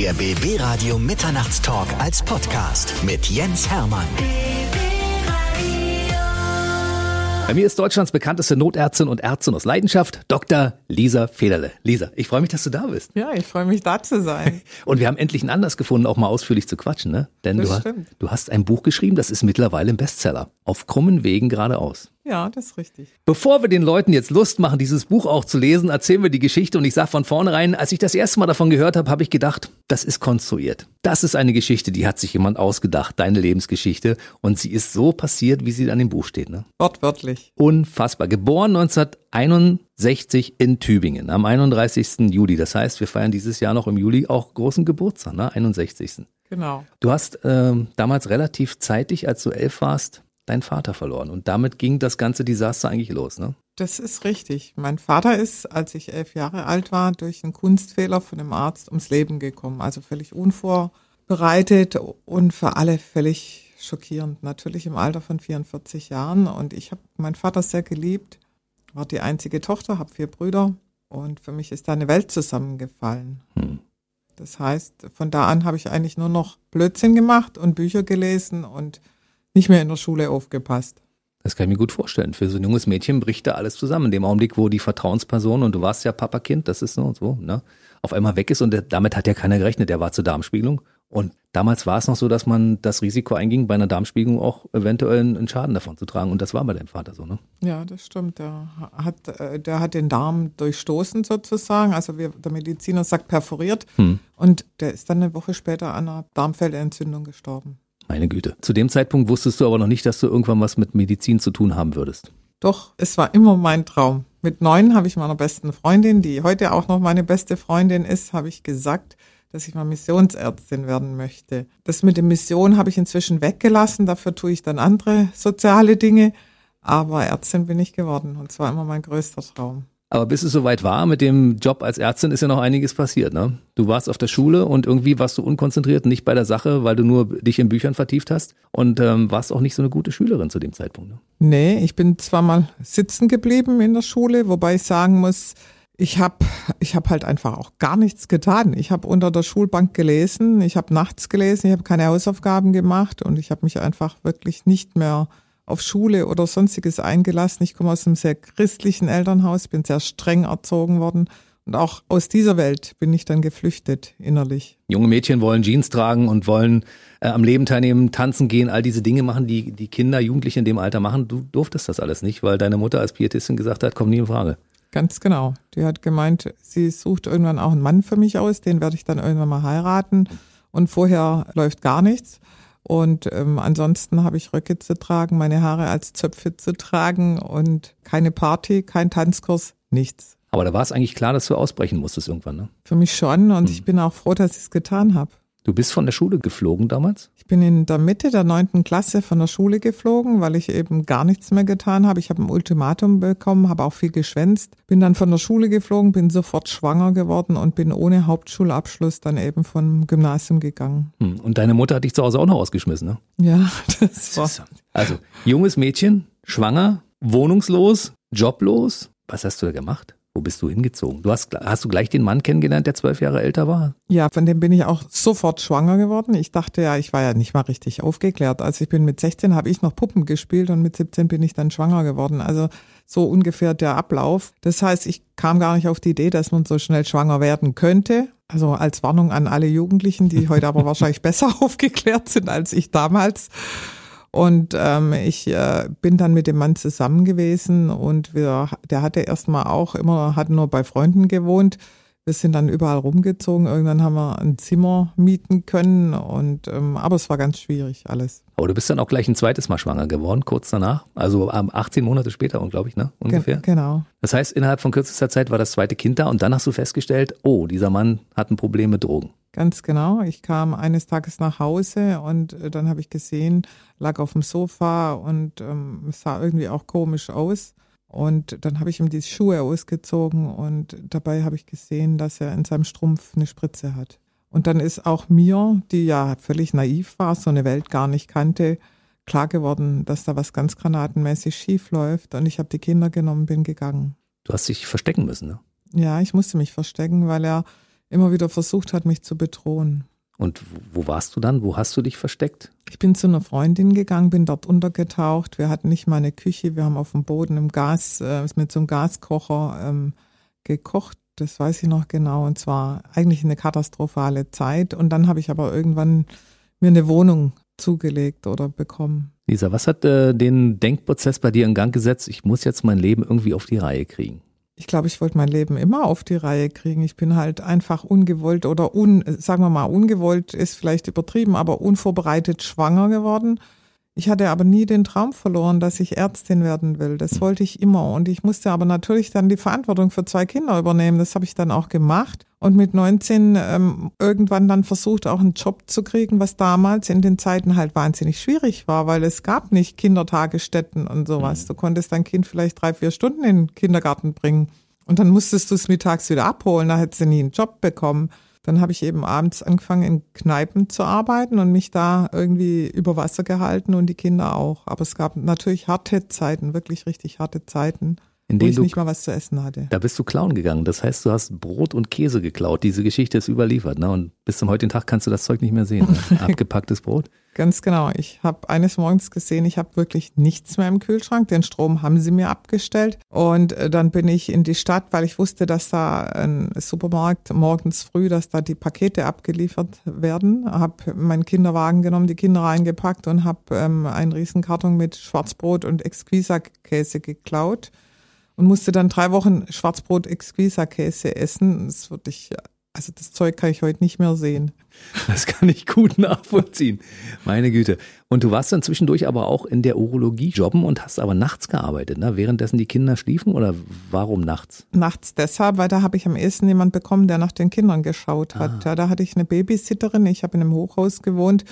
Der BB Radio Mitternachtstalk als Podcast mit Jens Hermann. Bei mir ist Deutschlands bekannteste Notärztin und Ärztin aus Leidenschaft, Dr. Lisa Federle. Lisa, ich freue mich, dass du da bist. Ja, ich freue mich, da zu sein. Und wir haben endlich einen Anlass gefunden, auch mal ausführlich zu quatschen, ne? Denn Das du, du hast ein Buch geschrieben, das ist mittlerweile ein Bestseller. Auf krummen Wegen geradeaus. Ja, das ist richtig. Bevor wir den Leuten jetzt Lust machen, dieses Buch auch zu lesen, erzählen wir die Geschichte und ich sage von vornherein, als ich das erste Mal davon gehört habe, habe ich gedacht, das ist konstruiert. Das ist eine Geschichte, die hat sich jemand ausgedacht, deine Lebensgeschichte und sie ist so passiert, wie sie dann im Buch steht. Ne? Wortwörtlich. Unfassbar. Geboren 1961 in Tübingen am 31. Juli. Das heißt, wir feiern dieses Jahr noch im Juli auch großen Geburtstag, ne? 61. Genau. Du hast ähm, damals relativ zeitig, als du elf warst, deinen Vater verloren. Und damit ging das ganze Desaster eigentlich los, ne? Das ist richtig. Mein Vater ist, als ich elf Jahre alt war, durch einen Kunstfehler von einem Arzt ums Leben gekommen. Also völlig unvorbereitet und für alle völlig schockierend. Natürlich im Alter von 44 Jahren. Und ich habe meinen Vater sehr geliebt, war die einzige Tochter, habe vier Brüder. Und für mich ist da eine Welt zusammengefallen. Hm. Das heißt, von da an habe ich eigentlich nur noch Blödsinn gemacht und Bücher gelesen und nicht mehr in der Schule aufgepasst. Das kann ich mir gut vorstellen. Für so ein junges Mädchen bricht da alles zusammen. In dem Augenblick, wo die Vertrauensperson, und du warst ja Papakind, das ist so und so, ne, auf einmal weg ist und der, damit hat ja keiner gerechnet, der war zur Darmspiegelung. Und damals war es noch so, dass man das Risiko einging, bei einer Darmspiegelung auch eventuell einen Schaden davon zu tragen. Und das war bei deinem Vater so, ne? Ja, das stimmt. Der hat, äh, der hat den Darm durchstoßen sozusagen. Also wir, der Mediziner sagt perforiert. Hm. Und der ist dann eine Woche später an einer Darmfellentzündung gestorben. Meine Güte. Zu dem Zeitpunkt wusstest du aber noch nicht, dass du irgendwann was mit Medizin zu tun haben würdest. Doch, es war immer mein Traum. Mit neun habe ich meiner besten Freundin, die heute auch noch meine beste Freundin ist, habe ich gesagt, dass ich mal Missionsärztin werden möchte. Das mit der Mission habe ich inzwischen weggelassen. Dafür tue ich dann andere soziale Dinge. Aber Ärztin bin ich geworden. Und zwar immer mein größter Traum. Aber bis es soweit war mit dem Job als Ärztin, ist ja noch einiges passiert, ne? Du warst auf der Schule und irgendwie warst du unkonzentriert, nicht bei der Sache, weil du nur dich in Büchern vertieft hast und ähm, warst auch nicht so eine gute Schülerin zu dem Zeitpunkt. Ne? Nee, ich bin zwar mal sitzen geblieben in der Schule, wobei ich sagen muss, ich habe ich hab halt einfach auch gar nichts getan. Ich habe unter der Schulbank gelesen, ich habe nachts gelesen, ich habe keine Hausaufgaben gemacht und ich habe mich einfach wirklich nicht mehr auf Schule oder sonstiges eingelassen. Ich komme aus einem sehr christlichen Elternhaus, bin sehr streng erzogen worden und auch aus dieser Welt bin ich dann geflüchtet innerlich. Junge Mädchen wollen Jeans tragen und wollen äh, am Leben teilnehmen, tanzen gehen, all diese Dinge machen, die die Kinder, Jugendliche in dem Alter machen. Du durftest das alles nicht, weil deine Mutter als Pietistin gesagt hat, komm nie in Frage. Ganz genau. Die hat gemeint, sie sucht irgendwann auch einen Mann für mich aus, den werde ich dann irgendwann mal heiraten. Und vorher läuft gar nichts. Und ähm, ansonsten habe ich Röcke zu tragen, meine Haare als Zöpfe zu tragen und keine Party, kein Tanzkurs, nichts. Aber da war es eigentlich klar, dass du ausbrechen musstest irgendwann. Ne? Für mich schon und ich bin auch froh, dass ich es getan habe. Du bist von der Schule geflogen damals? Ich bin in der Mitte der neunten Klasse von der Schule geflogen, weil ich eben gar nichts mehr getan habe. Ich habe ein Ultimatum bekommen, habe auch viel geschwänzt, bin dann von der Schule geflogen, bin sofort schwanger geworden und bin ohne Hauptschulabschluss dann eben vom Gymnasium gegangen. Hm. Und deine Mutter hat dich zu Hause auch noch ausgeschmissen, ne? Ja, das war. Also, junges Mädchen, schwanger, wohnungslos, joblos. Was hast du da gemacht? Wo bist du hingezogen? Du hast, hast du gleich den Mann kennengelernt, der zwölf Jahre älter war? Ja, von dem bin ich auch sofort schwanger geworden. Ich dachte ja, ich war ja nicht mal richtig aufgeklärt. Also ich bin mit 16 habe ich noch Puppen gespielt und mit 17 bin ich dann schwanger geworden. Also so ungefähr der Ablauf. Das heißt, ich kam gar nicht auf die Idee, dass man so schnell schwanger werden könnte. Also als Warnung an alle Jugendlichen, die heute aber wahrscheinlich besser aufgeklärt sind als ich damals. Und ähm, ich äh, bin dann mit dem Mann zusammen gewesen und wir, der hatte erstmal auch immer, hat nur bei Freunden gewohnt. Wir sind dann überall rumgezogen. Irgendwann haben wir ein Zimmer mieten können und ähm, aber es war ganz schwierig alles. Aber du bist dann auch gleich ein zweites Mal schwanger geworden, kurz danach. Also ähm, 18 Monate später, glaube ich, ne? Ungefähr. Ge genau. Das heißt, innerhalb von kürzester Zeit war das zweite Kind da und dann hast du festgestellt, oh, dieser Mann hat ein Problem mit Drogen. Ganz genau. Ich kam eines Tages nach Hause und äh, dann habe ich gesehen, lag auf dem Sofa und ähm, sah irgendwie auch komisch aus. Und dann habe ich ihm die Schuhe ausgezogen und dabei habe ich gesehen, dass er in seinem Strumpf eine Spritze hat. Und dann ist auch mir, die ja völlig naiv war, so eine Welt gar nicht kannte, klar geworden, dass da was ganz granatenmäßig schief läuft. Und ich habe die Kinder genommen, bin gegangen. Du hast dich verstecken müssen, ne? Ja, ich musste mich verstecken, weil er immer wieder versucht hat, mich zu bedrohen. Und wo warst du dann? Wo hast du dich versteckt? Ich bin zu einer Freundin gegangen, bin dort untergetaucht. Wir hatten nicht mal eine Küche, wir haben auf dem Boden im Gas, äh, mit so einem Gaskocher ähm, gekocht. Das weiß ich noch genau. Und zwar eigentlich eine katastrophale Zeit. Und dann habe ich aber irgendwann mir eine Wohnung zugelegt oder bekommen. Lisa, was hat äh, den Denkprozess bei dir in Gang gesetzt? Ich muss jetzt mein Leben irgendwie auf die Reihe kriegen. Ich glaube, ich wollte mein Leben immer auf die Reihe kriegen. Ich bin halt einfach ungewollt oder un, sagen wir mal, ungewollt ist vielleicht übertrieben, aber unvorbereitet schwanger geworden ich hatte aber nie den Traum verloren, dass ich Ärztin werden will. Das wollte ich immer. Und ich musste aber natürlich dann die Verantwortung für zwei Kinder übernehmen. Das habe ich dann auch gemacht. Und mit 19 ähm, irgendwann dann versucht, auch einen Job zu kriegen, was damals in den Zeiten halt wahnsinnig schwierig war, weil es gab nicht Kindertagesstätten und sowas. Mhm. Du konntest dein Kind vielleicht drei, vier Stunden in den Kindergarten bringen. Und dann musstest du es mittags wieder abholen. Da hättest du nie einen Job bekommen. Dann habe ich eben abends angefangen, in Kneipen zu arbeiten und mich da irgendwie über Wasser gehalten und die Kinder auch. Aber es gab natürlich harte Zeiten, wirklich richtig harte Zeiten in denen ich nicht mal was zu essen hatte. Da bist du klauen gegangen. Das heißt, du hast Brot und Käse geklaut. Diese Geschichte ist überliefert. Ne? Und bis zum heutigen Tag kannst du das Zeug nicht mehr sehen. Ne? Abgepacktes Brot. Ganz genau. Ich habe eines Morgens gesehen, ich habe wirklich nichts mehr im Kühlschrank. Den Strom haben sie mir abgestellt. Und äh, dann bin ich in die Stadt, weil ich wusste, dass da ein Supermarkt morgens früh, dass da die Pakete abgeliefert werden. Habe meinen Kinderwagen genommen, die Kinder reingepackt und habe ähm, einen Riesenkarton mit Schwarzbrot und Exquisa-Käse geklaut und musste dann drei Wochen Schwarzbrot Exquisa Käse essen. Das würde ich, also das Zeug kann ich heute nicht mehr sehen. Das kann ich gut nachvollziehen. Meine Güte. Und du warst dann zwischendurch aber auch in der Urologie jobben und hast aber nachts gearbeitet, ne? Währenddessen die Kinder schliefen oder warum nachts? Nachts deshalb, weil da habe ich am ehesten jemand bekommen, der nach den Kindern geschaut hat. Ah. Ja, da hatte ich eine Babysitterin, ich habe in einem Hochhaus gewohnt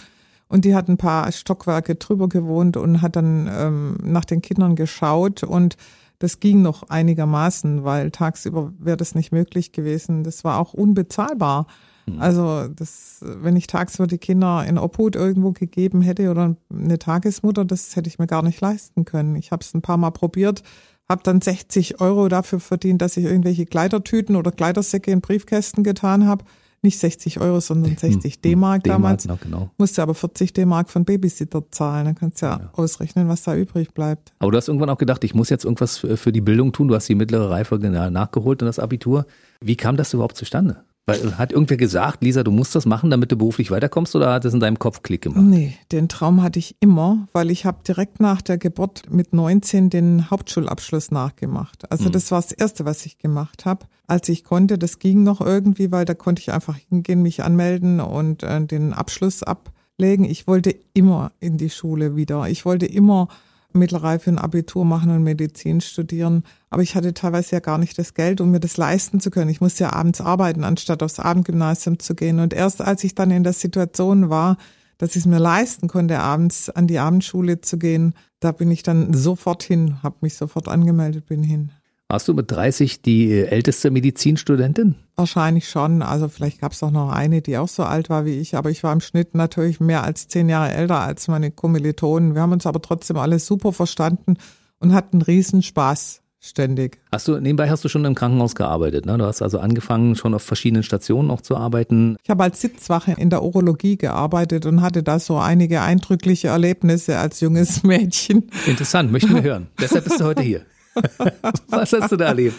und die hat ein paar Stockwerke drüber gewohnt und hat dann ähm, nach den Kindern geschaut und das ging noch einigermaßen, weil tagsüber wäre das nicht möglich gewesen. Das war auch unbezahlbar. Mhm. Also das, wenn ich tagsüber die Kinder in Obhut irgendwo gegeben hätte oder eine Tagesmutter, das hätte ich mir gar nicht leisten können. Ich habe es ein paar Mal probiert, habe dann 60 Euro dafür verdient, dass ich irgendwelche Kleidertüten oder Kleidersäcke in Briefkästen getan habe nicht 60 Euro, sondern 60 hm, D-Mark damals. Noch, genau. Musste aber 40 D-Mark von Babysitter zahlen. Dann kannst du ja, ja, ausrechnen, was da übrig bleibt. Aber du hast irgendwann auch gedacht, ich muss jetzt irgendwas für die Bildung tun. Du hast die mittlere Reife nachgeholt und das Abitur. Wie kam das überhaupt zustande? Weil, hat irgendwer gesagt, Lisa, du musst das machen, damit du beruflich weiterkommst oder hat es in deinem Kopf Klick gemacht? Nee, den Traum hatte ich immer, weil ich habe direkt nach der Geburt mit 19 den Hauptschulabschluss nachgemacht. Also mhm. das war das Erste, was ich gemacht habe. Als ich konnte, das ging noch irgendwie, weil da konnte ich einfach hingehen, mich anmelden und äh, den Abschluss ablegen. Ich wollte immer in die Schule wieder. Ich wollte immer Mittelreife ein Abitur machen und Medizin studieren. Aber ich hatte teilweise ja gar nicht das Geld, um mir das leisten zu können. Ich musste ja abends arbeiten, anstatt aufs Abendgymnasium zu gehen. Und erst als ich dann in der Situation war, dass ich es mir leisten konnte, abends an die Abendschule zu gehen, da bin ich dann sofort hin, habe mich sofort angemeldet, bin hin. Warst du mit 30 die älteste Medizinstudentin? Wahrscheinlich schon. Also vielleicht gab es auch noch eine, die auch so alt war wie ich. Aber ich war im Schnitt natürlich mehr als zehn Jahre älter als meine Kommilitonen. Wir haben uns aber trotzdem alle super verstanden und hatten Riesenspaß ständig. Hast du, nebenbei hast du schon im Krankenhaus gearbeitet, ne? Du hast also angefangen, schon auf verschiedenen Stationen auch zu arbeiten. Ich habe als Sitzwache in der Urologie gearbeitet und hatte da so einige eindrückliche Erlebnisse als junges Mädchen. Interessant, möchten wir hören. Deshalb bist du heute hier. Was hast du da erlebt?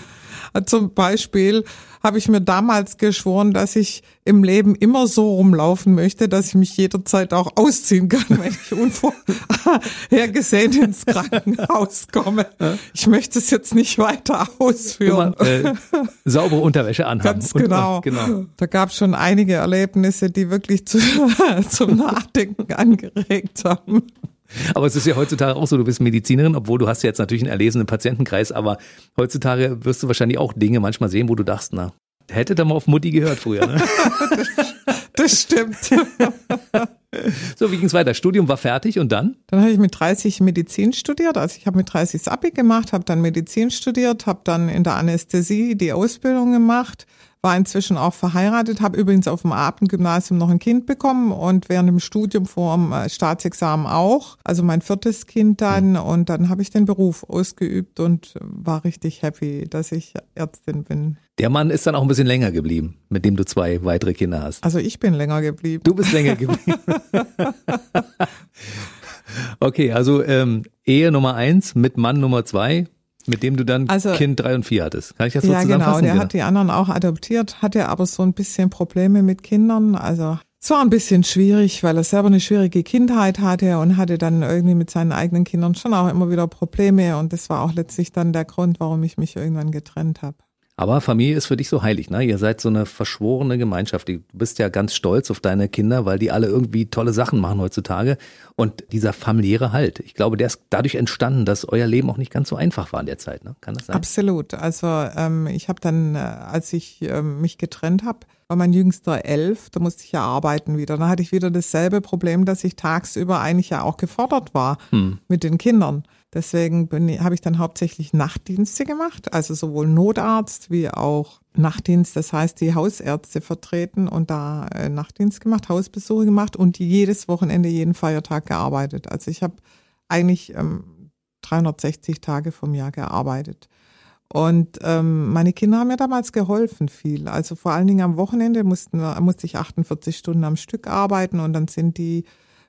Zum Beispiel habe ich mir damals geschworen, dass ich im Leben immer so rumlaufen möchte, dass ich mich jederzeit auch ausziehen kann, wenn ich unvorhergesehen ins Krankenhaus komme. Ich möchte es jetzt nicht weiter ausführen. Immer, äh, saubere Unterwäsche anhaben. Ganz genau. genau. Da gab es schon einige Erlebnisse, die wirklich zu, zum Nachdenken angeregt haben. Aber es ist ja heutzutage auch so, du bist Medizinerin, obwohl du hast ja jetzt natürlich einen erlesenen Patientenkreis, aber heutzutage wirst du wahrscheinlich auch Dinge manchmal sehen, wo du dachtest, na, hätte da mal auf Mutti gehört früher. Ne? das stimmt. So, wie ging es weiter? Studium war fertig und dann? Dann habe ich mit 30 Medizin studiert. Also ich habe mit 30 das Abi gemacht, habe dann Medizin studiert, habe dann in der Anästhesie die Ausbildung gemacht, war inzwischen auch verheiratet, habe übrigens auf dem Abendgymnasium noch ein Kind bekommen und während dem Studium vor dem äh, Staatsexamen auch. Also mein viertes Kind dann mhm. und dann habe ich den Beruf ausgeübt und war richtig happy, dass ich Ärztin bin. Der Mann ist dann auch ein bisschen länger geblieben, mit dem du zwei weitere Kinder hast. Also ich bin länger geblieben. Du bist länger geblieben. okay, also ähm, Ehe Nummer eins mit Mann Nummer zwei mit dem du dann also, Kind drei und vier hattest. Kann ich das so ja, zusammenfassen? Ja, genau. Der hat die anderen auch adoptiert, hatte aber so ein bisschen Probleme mit Kindern. Also es war ein bisschen schwierig, weil er selber eine schwierige Kindheit hatte und hatte dann irgendwie mit seinen eigenen Kindern schon auch immer wieder Probleme. Und das war auch letztlich dann der Grund, warum ich mich irgendwann getrennt habe. Aber Familie ist für dich so heilig, ne? Ihr seid so eine verschworene Gemeinschaft. Du bist ja ganz stolz auf deine Kinder, weil die alle irgendwie tolle Sachen machen heutzutage. Und dieser familiäre Halt, ich glaube, der ist dadurch entstanden, dass euer Leben auch nicht ganz so einfach war in der Zeit, ne? Kann das sein? Absolut. Also ähm, ich habe dann, äh, als ich ähm, mich getrennt habe, war mein Jüngster elf, da musste ich ja arbeiten wieder. Da hatte ich wieder dasselbe Problem, dass ich tagsüber eigentlich ja auch gefordert war hm. mit den Kindern. Deswegen habe ich dann hauptsächlich Nachtdienste gemacht, also sowohl Notarzt wie auch Nachtdienst, das heißt die Hausärzte vertreten und da äh, Nachtdienst gemacht, Hausbesuche gemacht und jedes Wochenende, jeden Feiertag gearbeitet. Also ich habe eigentlich ähm, 360 Tage vom Jahr gearbeitet. Und ähm, meine Kinder haben mir damals geholfen viel. Also vor allen Dingen am Wochenende mussten musste ich 48 Stunden am Stück arbeiten und dann sind die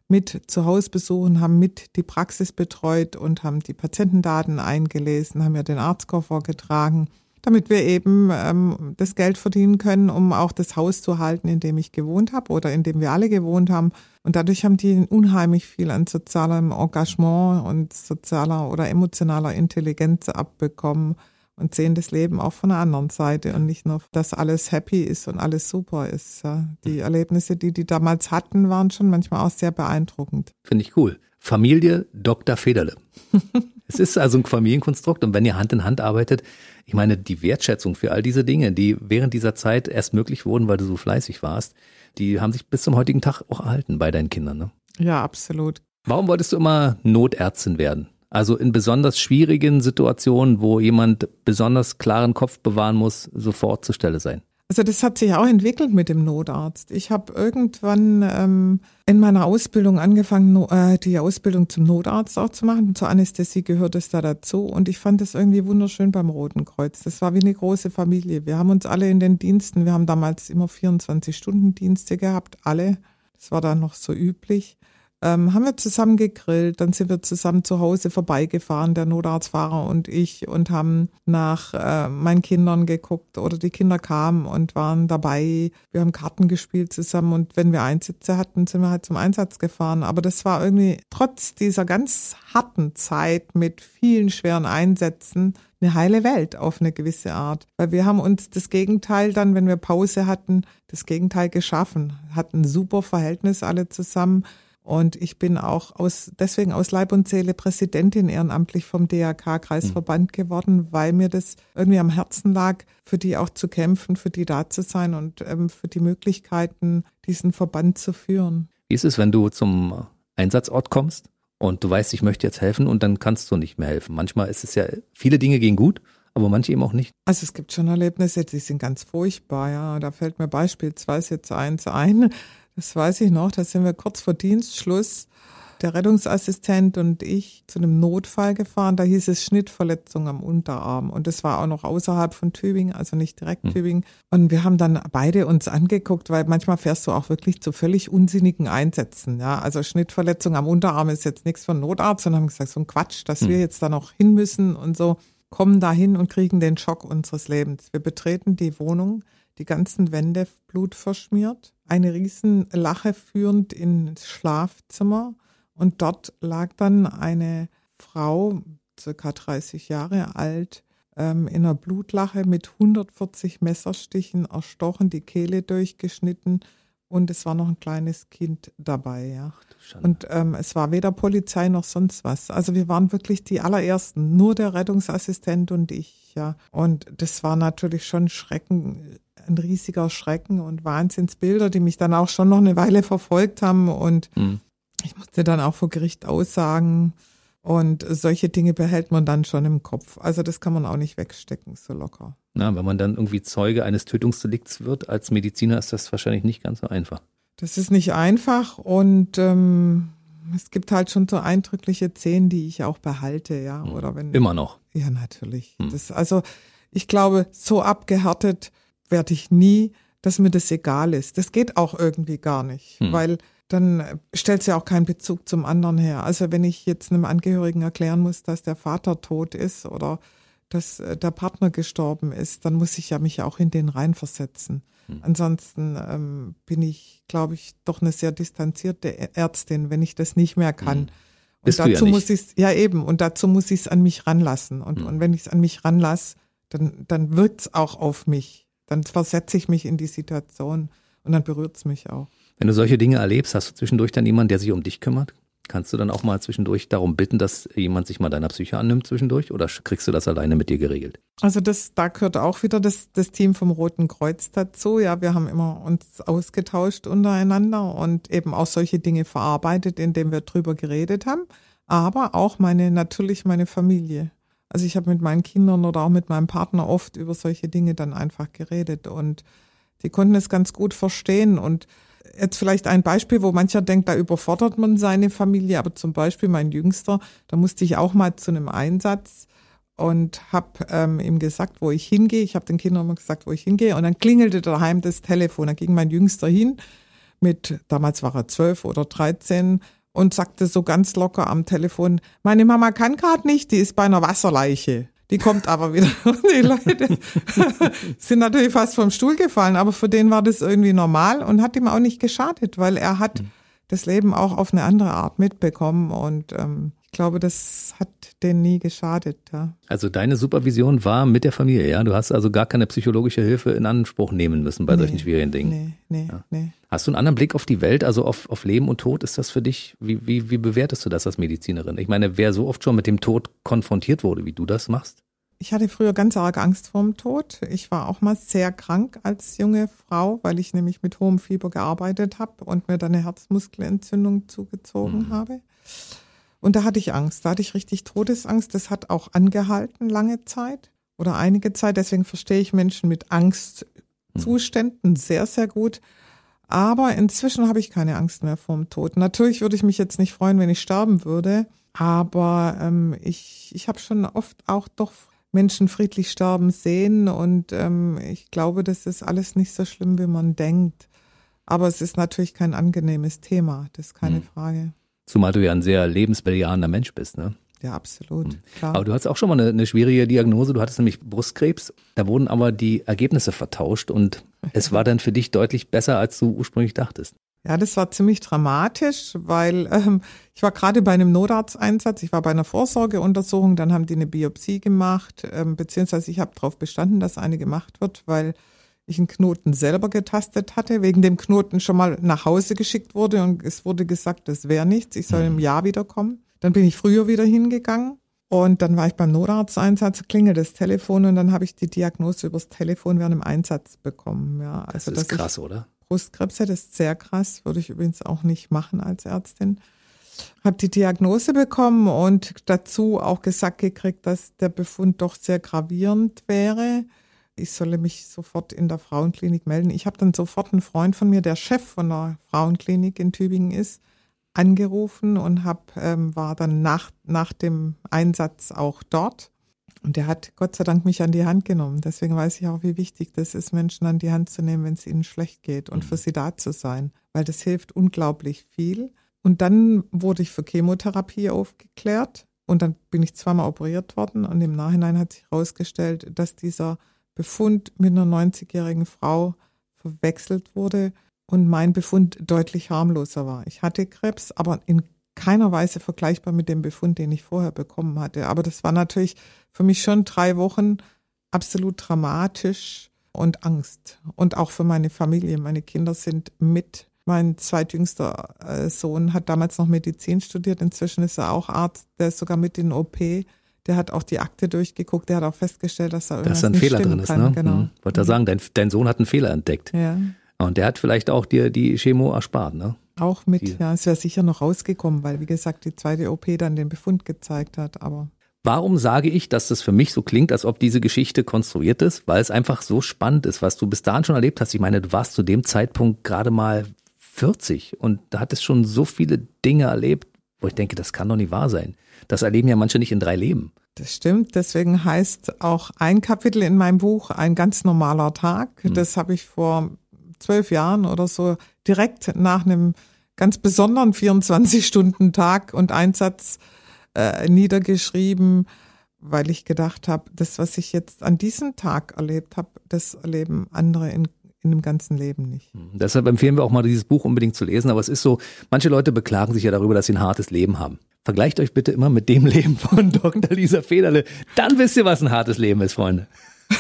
mit zu Hause besuchen, haben mit die Praxis betreut und haben die Patientendaten eingelesen, haben ja den Arztkoffer getragen, damit wir eben ähm, das Geld verdienen können, um auch das Haus zu halten, in dem ich gewohnt habe oder in dem wir alle gewohnt haben. Und dadurch haben die unheimlich viel an sozialem Engagement und sozialer oder emotionaler Intelligenz abbekommen und sehen das Leben auch von der anderen Seite und nicht nur, dass alles happy ist und alles super ist. Die Erlebnisse, die die damals hatten, waren schon manchmal auch sehr beeindruckend. Finde ich cool. Familie Dr. Federle. es ist also ein Familienkonstrukt und wenn ihr Hand in Hand arbeitet, ich meine, die Wertschätzung für all diese Dinge, die während dieser Zeit erst möglich wurden, weil du so fleißig warst, die haben sich bis zum heutigen Tag auch erhalten bei deinen Kindern. Ne? Ja, absolut. Warum wolltest du immer Notärztin werden? Also in besonders schwierigen Situationen, wo jemand besonders klaren Kopf bewahren muss, sofort zur Stelle sein. Also das hat sich auch entwickelt mit dem Notarzt. Ich habe irgendwann ähm, in meiner Ausbildung angefangen, äh, die Ausbildung zum Notarzt auch zu machen. Zur Anästhesie gehört es da dazu. Und ich fand das irgendwie wunderschön beim Roten Kreuz. Das war wie eine große Familie. Wir haben uns alle in den Diensten, wir haben damals immer 24-Stunden-Dienste gehabt, alle. Das war dann noch so üblich ähm, haben wir zusammen gegrillt, dann sind wir zusammen zu Hause vorbeigefahren, der Notarztfahrer und ich, und haben nach äh, meinen Kindern geguckt oder die Kinder kamen und waren dabei. Wir haben Karten gespielt zusammen und wenn wir Einsätze hatten, sind wir halt zum Einsatz gefahren. Aber das war irgendwie trotz dieser ganz harten Zeit mit vielen schweren Einsätzen eine heile Welt auf eine gewisse Art. Weil wir haben uns das Gegenteil dann, wenn wir Pause hatten, das Gegenteil geschaffen, hatten ein super Verhältnis alle zusammen und ich bin auch aus, deswegen aus Leib und Seele Präsidentin ehrenamtlich vom DRK-Kreisverband mhm. geworden, weil mir das irgendwie am Herzen lag, für die auch zu kämpfen, für die da zu sein und ähm, für die Möglichkeiten, diesen Verband zu führen. Wie ist es, wenn du zum Einsatzort kommst und du weißt, ich möchte jetzt helfen und dann kannst du nicht mehr helfen? Manchmal ist es ja, viele Dinge gehen gut, aber manche eben auch nicht. Also es gibt schon Erlebnisse, die sind ganz furchtbar, ja. Da fällt mir beispielsweise jetzt eins ein. Das weiß ich noch, da sind wir kurz vor Dienstschluss, der Rettungsassistent und ich, zu einem Notfall gefahren. Da hieß es Schnittverletzung am Unterarm. Und das war auch noch außerhalb von Tübingen, also nicht direkt hm. Tübingen. Und wir haben dann beide uns angeguckt, weil manchmal fährst du auch wirklich zu völlig unsinnigen Einsätzen. Ja, also Schnittverletzung am Unterarm ist jetzt nichts von Notarzt, sondern haben gesagt, so ein Quatsch, dass hm. wir jetzt da noch hin müssen und so kommen dahin und kriegen den Schock unseres Lebens. Wir betreten die Wohnung, die ganzen Wände blutverschmiert eine Riesenlache führend ins Schlafzimmer und dort lag dann eine Frau, circa 30 Jahre alt, ähm, in einer Blutlache mit 140 Messerstichen erstochen, die Kehle durchgeschnitten und es war noch ein kleines Kind dabei, ja. Und ähm, es war weder Polizei noch sonst was. Also wir waren wirklich die allerersten, nur der Rettungsassistent und ich, ja. Und das war natürlich schon Schrecken, ein riesiger Schrecken und Wahnsinnsbilder, die mich dann auch schon noch eine Weile verfolgt haben. Und mhm. ich musste dann auch vor Gericht aussagen. Und solche Dinge behält man dann schon im Kopf. Also das kann man auch nicht wegstecken, so locker. Na, wenn man dann irgendwie Zeuge eines Tötungsdelikts wird, als Mediziner ist das wahrscheinlich nicht ganz so einfach. Das ist nicht einfach und ähm, es gibt halt schon so eindrückliche Szenen, die ich auch behalte, ja. Hm. Oder wenn. Immer noch. Ja, natürlich. Hm. Das, also ich glaube, so abgehärtet werde ich nie, dass mir das egal ist. Das geht auch irgendwie gar nicht, Hm. weil dann stellt ja auch keinen Bezug zum anderen her. Also wenn ich jetzt einem Angehörigen erklären muss, dass der Vater tot ist oder dass äh, der Partner gestorben ist, dann muss ich ja mich auch in den reinversetzen. Hm. Ansonsten ähm, bin ich, glaube ich, doch eine sehr distanzierte Ärztin, wenn ich das nicht mehr kann. Hm. Und ja dazu nicht. muss ich ja eben und dazu muss ich es an mich ranlassen. Und, Hm. und wenn ich es an mich ranlasse, dann, dann wirkt es auch auf mich. Dann versetze ich mich in die Situation und dann berührt es mich auch. Wenn du solche Dinge erlebst, hast du zwischendurch dann jemanden, der sich um dich kümmert? Kannst du dann auch mal zwischendurch darum bitten, dass jemand sich mal deiner Psyche annimmt zwischendurch oder kriegst du das alleine mit dir geregelt? Also das, da gehört auch wieder das, das Team vom Roten Kreuz dazu. Ja, wir haben immer uns ausgetauscht untereinander und eben auch solche Dinge verarbeitet, indem wir drüber geredet haben. Aber auch meine, natürlich meine Familie. Also ich habe mit meinen Kindern oder auch mit meinem Partner oft über solche Dinge dann einfach geredet und die konnten es ganz gut verstehen und jetzt vielleicht ein Beispiel, wo mancher denkt, da überfordert man seine Familie, aber zum Beispiel mein Jüngster, da musste ich auch mal zu einem Einsatz und habe ähm, ihm gesagt, wo ich hingehe. Ich habe den Kindern immer gesagt, wo ich hingehe und dann klingelte daheim das Telefon. Da ging mein Jüngster hin mit, damals war er zwölf oder dreizehn und sagte so ganz locker am Telefon, meine Mama kann gerade nicht, die ist bei einer Wasserleiche. Die kommt aber wieder. Die Leute sind natürlich fast vom Stuhl gefallen, aber für den war das irgendwie normal und hat ihm auch nicht geschadet, weil er hat das Leben auch auf eine andere Art mitbekommen und ähm, ich glaube, das hat denen nie geschadet. Ja. Also deine Supervision war mit der Familie, ja? Du hast also gar keine psychologische Hilfe in Anspruch nehmen müssen bei solchen schwierigen Dingen. Nee, nee, Ja. nee. Hast du einen anderen Blick auf die Welt, also auf, auf Leben und Tod? Ist das für dich, wie, wie, wie bewertest du das als Medizinerin? Ich meine, wer so oft schon mit dem Tod konfrontiert wurde, wie du das machst? Ich hatte früher ganz arg Angst vorm Tod. Ich war auch mal sehr krank als junge Frau, weil ich nämlich mit hohem Fieber gearbeitet habe und mir dann eine Herzmuskelentzündung zugezogen Mhm. habe. Und da hatte ich Angst. Da hatte ich richtig Todesangst. Das hat auch angehalten lange Zeit oder einige Zeit. Deswegen verstehe ich Menschen mit Angstzuständen sehr, sehr gut. Aber inzwischen habe ich keine Angst mehr vorm Tod. Natürlich würde ich mich jetzt nicht freuen, wenn ich sterben würde. Aber ähm, ich, ich habe schon oft auch doch Menschen friedlich sterben sehen. Und ähm, ich glaube, das ist alles nicht so schlimm, wie man denkt. Aber es ist natürlich kein angenehmes Thema. Das ist keine Hm. Frage. Zumal du ja ein sehr lebensbejahender Mensch bist, ne? Ja, absolut. Klar. Aber du hattest auch schon mal eine, eine schwierige Diagnose. Du hattest nämlich Brustkrebs. Da wurden aber die Ergebnisse vertauscht und es war dann für dich deutlich besser, als du ursprünglich dachtest. Ja, das war ziemlich dramatisch, weil ähm, ich war gerade bei einem Notarzteinsatz, ich war bei einer Vorsorgeuntersuchung, dann haben die eine Biopsie gemacht, ähm, beziehungsweise ich habe darauf bestanden, dass eine gemacht wird, weil ich einen Knoten selber getastet hatte, wegen dem Knoten schon mal nach Hause geschickt wurde und es wurde gesagt, das wäre nichts, ich soll im Jahr wiederkommen. Dann bin ich früher wieder hingegangen und dann war ich beim Notarzteinsatz, klingelt das Telefon und dann habe ich die Diagnose übers Telefon während dem Einsatz bekommen. Ja, Das also ist dass ich- krass, oder? Brustkrebs, das ist sehr krass, würde ich übrigens auch nicht machen als Ärztin. Habe die Diagnose bekommen und dazu auch gesagt gekriegt, dass der Befund doch sehr gravierend wäre. Ich solle mich sofort in der Frauenklinik melden. Ich habe dann sofort einen Freund von mir, der Chef von der Frauenklinik in Tübingen ist, angerufen und hab, ähm, war dann nach, nach dem Einsatz auch dort. Und der hat Gott sei Dank mich an die Hand genommen. Deswegen weiß ich auch, wie wichtig das ist, Menschen an die Hand zu nehmen, wenn es ihnen schlecht geht und für sie da zu sein, weil das hilft unglaublich viel. Und dann wurde ich für Chemotherapie aufgeklärt und dann bin ich zweimal operiert worden und im Nachhinein hat sich herausgestellt, dass dieser Befund mit einer 90-jährigen Frau verwechselt wurde und mein Befund deutlich harmloser war. Ich hatte Krebs, aber in keiner Weise vergleichbar mit dem Befund, den ich vorher bekommen hatte. Aber das war natürlich für mich schon drei Wochen absolut dramatisch und Angst. Und auch für meine Familie. Meine Kinder sind mit. Mein zweitjüngster äh, Sohn hat damals noch Medizin studiert. Inzwischen ist er auch Arzt. Der ist sogar mit in OP. Der hat auch die Akte durchgeguckt. Der hat auch festgestellt, dass da irgendwas Dass da ein nicht Fehler drin ist, kann. ne? Genau. Hm. Wollte da sagen, dein, dein Sohn hat einen Fehler entdeckt. Ja. Und der hat vielleicht auch dir die Chemo erspart, ne? Auch mit, Die- ja, es wäre sicher noch rausgekommen, weil wie gesagt die zweite OP dann den Befund gezeigt hat. Aber Warum sage ich, dass das für mich so klingt, als ob diese Geschichte konstruiert ist? Weil es einfach so spannend ist, was du bis dahin schon erlebt hast. Ich meine, du warst zu dem Zeitpunkt gerade mal 40 und da hattest schon so viele Dinge erlebt, wo ich denke, das kann doch nicht wahr sein. Das erleben ja manche nicht in drei Leben. das stimmt. Deswegen heißt auch ein Kapitel in meinem Buch ein ganz normaler Tag. Das habe ich vor zwölf Jahren oder so direkt nach einem ganz besonderen 24-Stunden-Tag und Einsatz äh, niedergeschrieben, weil ich gedacht habe, das, was ich jetzt an diesem Tag erlebt habe, das erleben andere in, in dem ganzen Leben nicht. Deshalb empfehlen wir auch mal dieses Buch unbedingt zu lesen. Aber es ist so, manche Leute beklagen sich ja darüber, dass sie ein hartes Leben haben. Vergleicht euch bitte immer mit dem Leben von Dr. Lisa Federle. Dann wisst ihr, was ein hartes Leben ist, Freunde.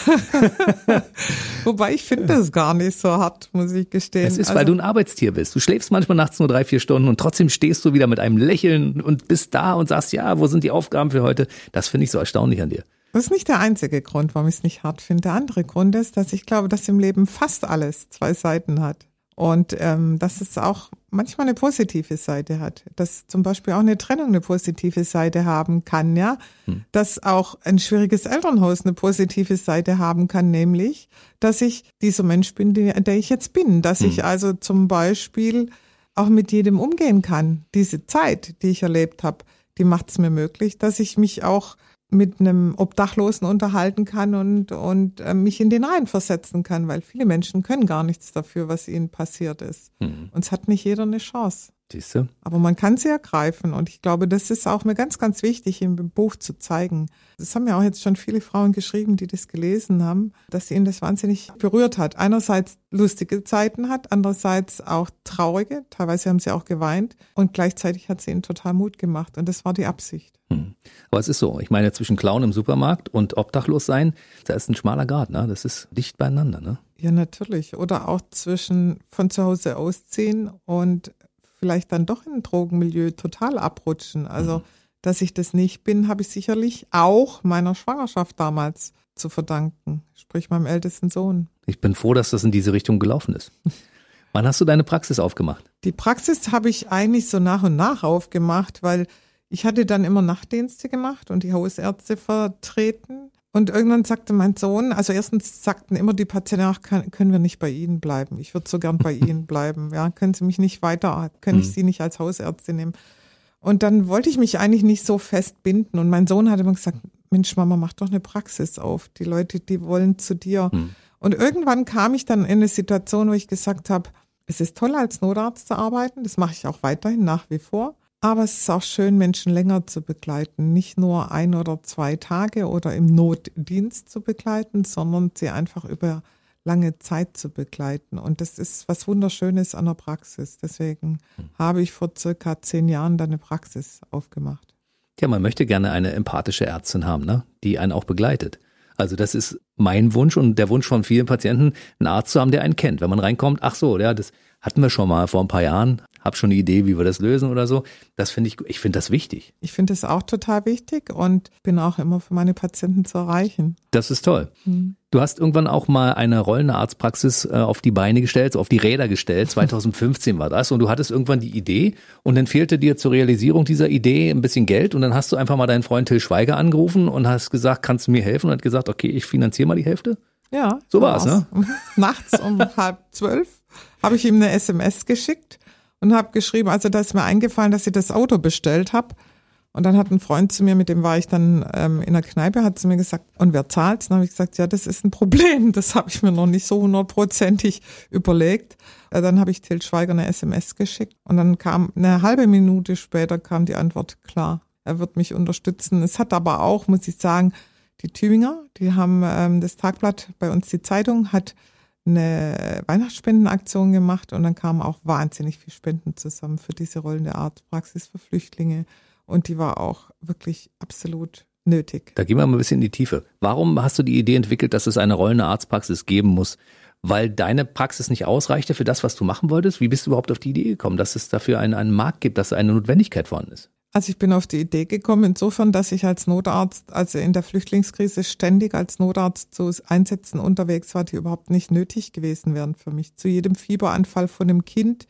Wobei ich finde das gar nicht so hart, muss ich gestehen. Es ist, Also- weil du ein Arbeitstier bist. Du schläfst manchmal nachts nur drei, vier Stunden und trotzdem stehst du wieder mit einem Lächeln und bist da und sagst, ja, wo sind die Aufgaben für heute? Das finde ich so erstaunlich an dir. Das ist nicht der einzige Grund, warum ich es nicht hart finde. Der andere Grund ist, dass ich glaube, dass im Leben fast alles zwei Seiten hat. Und ähm, dass es auch manchmal eine positive Seite hat. Dass zum Beispiel auch eine Trennung eine positive Seite haben kann, ja. Dass auch ein schwieriges Elternhaus eine positive Seite haben kann, nämlich, dass ich dieser Mensch bin, der, der ich jetzt bin. Dass ich also zum Beispiel auch mit jedem umgehen kann. Diese Zeit, die ich erlebt habe, die macht es mir möglich, dass ich mich auch mit einem Obdachlosen unterhalten kann und, und äh, mich in den Reihen versetzen kann, weil viele Menschen können gar nichts dafür, was ihnen passiert ist. Und es hat nicht jeder eine Chance. Siehst du? Aber man kann sie ergreifen und ich glaube, das ist auch mir ganz, ganz wichtig im Buch zu zeigen. Das haben ja auch jetzt schon viele Frauen geschrieben, die das gelesen haben, dass ihnen das wahnsinnig berührt hat. Einerseits lustige Zeiten hat, andererseits auch traurige, teilweise haben sie auch geweint und gleichzeitig hat sie ihnen total Mut gemacht und das war die Absicht. Hm. Aber es ist so, ich meine, zwischen Clown im Supermarkt und obdachlos sein, da ist ein schmaler Grad, ne? Das ist dicht beieinander, ne? Ja, natürlich. Oder auch zwischen von zu Hause ausziehen und vielleicht dann doch in ein Drogenmilieu total abrutschen. Also, dass ich das nicht bin, habe ich sicherlich auch meiner Schwangerschaft damals zu verdanken, sprich meinem ältesten Sohn. Ich bin froh, dass das in diese Richtung gelaufen ist. Wann hast du deine Praxis aufgemacht? Die Praxis habe ich eigentlich so nach und nach aufgemacht, weil ich hatte dann immer Nachtdienste gemacht und die Hausärzte vertreten. Und irgendwann sagte mein Sohn, also erstens sagten immer die Patienten, ach, kann, können wir nicht bei Ihnen bleiben? Ich würde so gern bei Ihnen bleiben. Ja, können Sie mich nicht weiter, können ich Sie nicht als Hausärztin nehmen? Und dann wollte ich mich eigentlich nicht so festbinden. Und mein Sohn hat immer gesagt, Mensch, Mama, mach doch eine Praxis auf. Die Leute, die wollen zu dir. Und irgendwann kam ich dann in eine Situation, wo ich gesagt habe, es ist toll, als Notarzt zu arbeiten. Das mache ich auch weiterhin nach wie vor. Aber es ist auch schön, Menschen länger zu begleiten. Nicht nur ein oder zwei Tage oder im Notdienst zu begleiten, sondern sie einfach über lange Zeit zu begleiten. Und das ist was Wunderschönes an der Praxis. Deswegen habe ich vor circa zehn Jahren dann eine Praxis aufgemacht. Tja, man möchte gerne eine empathische Ärztin haben, ne? die einen auch begleitet. Also das ist mein Wunsch und der Wunsch von vielen Patienten, einen Arzt zu haben, der einen kennt. Wenn man reinkommt, ach so, ja, das hatten wir schon mal vor ein paar Jahren, hab schon eine Idee, wie wir das lösen oder so. Das finde ich, ich finde das wichtig. Ich finde es auch total wichtig und bin auch immer für meine Patienten zu erreichen. Das ist toll. Du hast irgendwann auch mal eine rollende Arztpraxis äh, auf die Beine gestellt, auf die Räder gestellt. 2015 war das. Und du hattest irgendwann die Idee und dann fehlte dir zur Realisierung dieser Idee ein bisschen Geld. Und dann hast du einfach mal deinen Freund Till Schweiger angerufen und hast gesagt, kannst du mir helfen? Und hat gesagt, okay, ich finanziere mal die Hälfte. Ja, So war's, ne? Mhm. Nachts um halb zwölf habe ich ihm eine SMS geschickt und habe geschrieben, also da ist mir eingefallen, dass ich das Auto bestellt habe. Und dann hat ein Freund zu mir, mit dem war ich dann ähm, in der Kneipe, hat zu mir gesagt, und wer zahlt? Dann habe ich gesagt, ja, das ist ein Problem. Das habe ich mir noch nicht so hundertprozentig überlegt. Äh, dann habe ich Till Schweiger eine SMS geschickt und dann kam eine halbe Minute später kam die Antwort, klar, er wird mich unterstützen. Es hat aber auch, muss ich sagen, die Tübinger, die haben ähm, das Tagblatt bei uns, die Zeitung, hat eine Weihnachtsspendenaktion gemacht und dann kamen auch wahnsinnig viel Spenden zusammen für diese rollende Arztpraxis für Flüchtlinge und die war auch wirklich absolut nötig. Da gehen wir mal ein bisschen in die Tiefe. Warum hast du die Idee entwickelt, dass es eine rollende Arztpraxis geben muss? Weil deine Praxis nicht ausreichte für das, was du machen wolltest? Wie bist du überhaupt auf die Idee gekommen, dass es dafür einen, einen Markt gibt, dass eine Notwendigkeit vorhanden ist? Also ich bin auf die Idee gekommen, insofern, dass ich als Notarzt, also in der Flüchtlingskrise ständig als Notarzt zu Einsätzen unterwegs war, die überhaupt nicht nötig gewesen wären für mich. Zu jedem Fieberanfall von einem Kind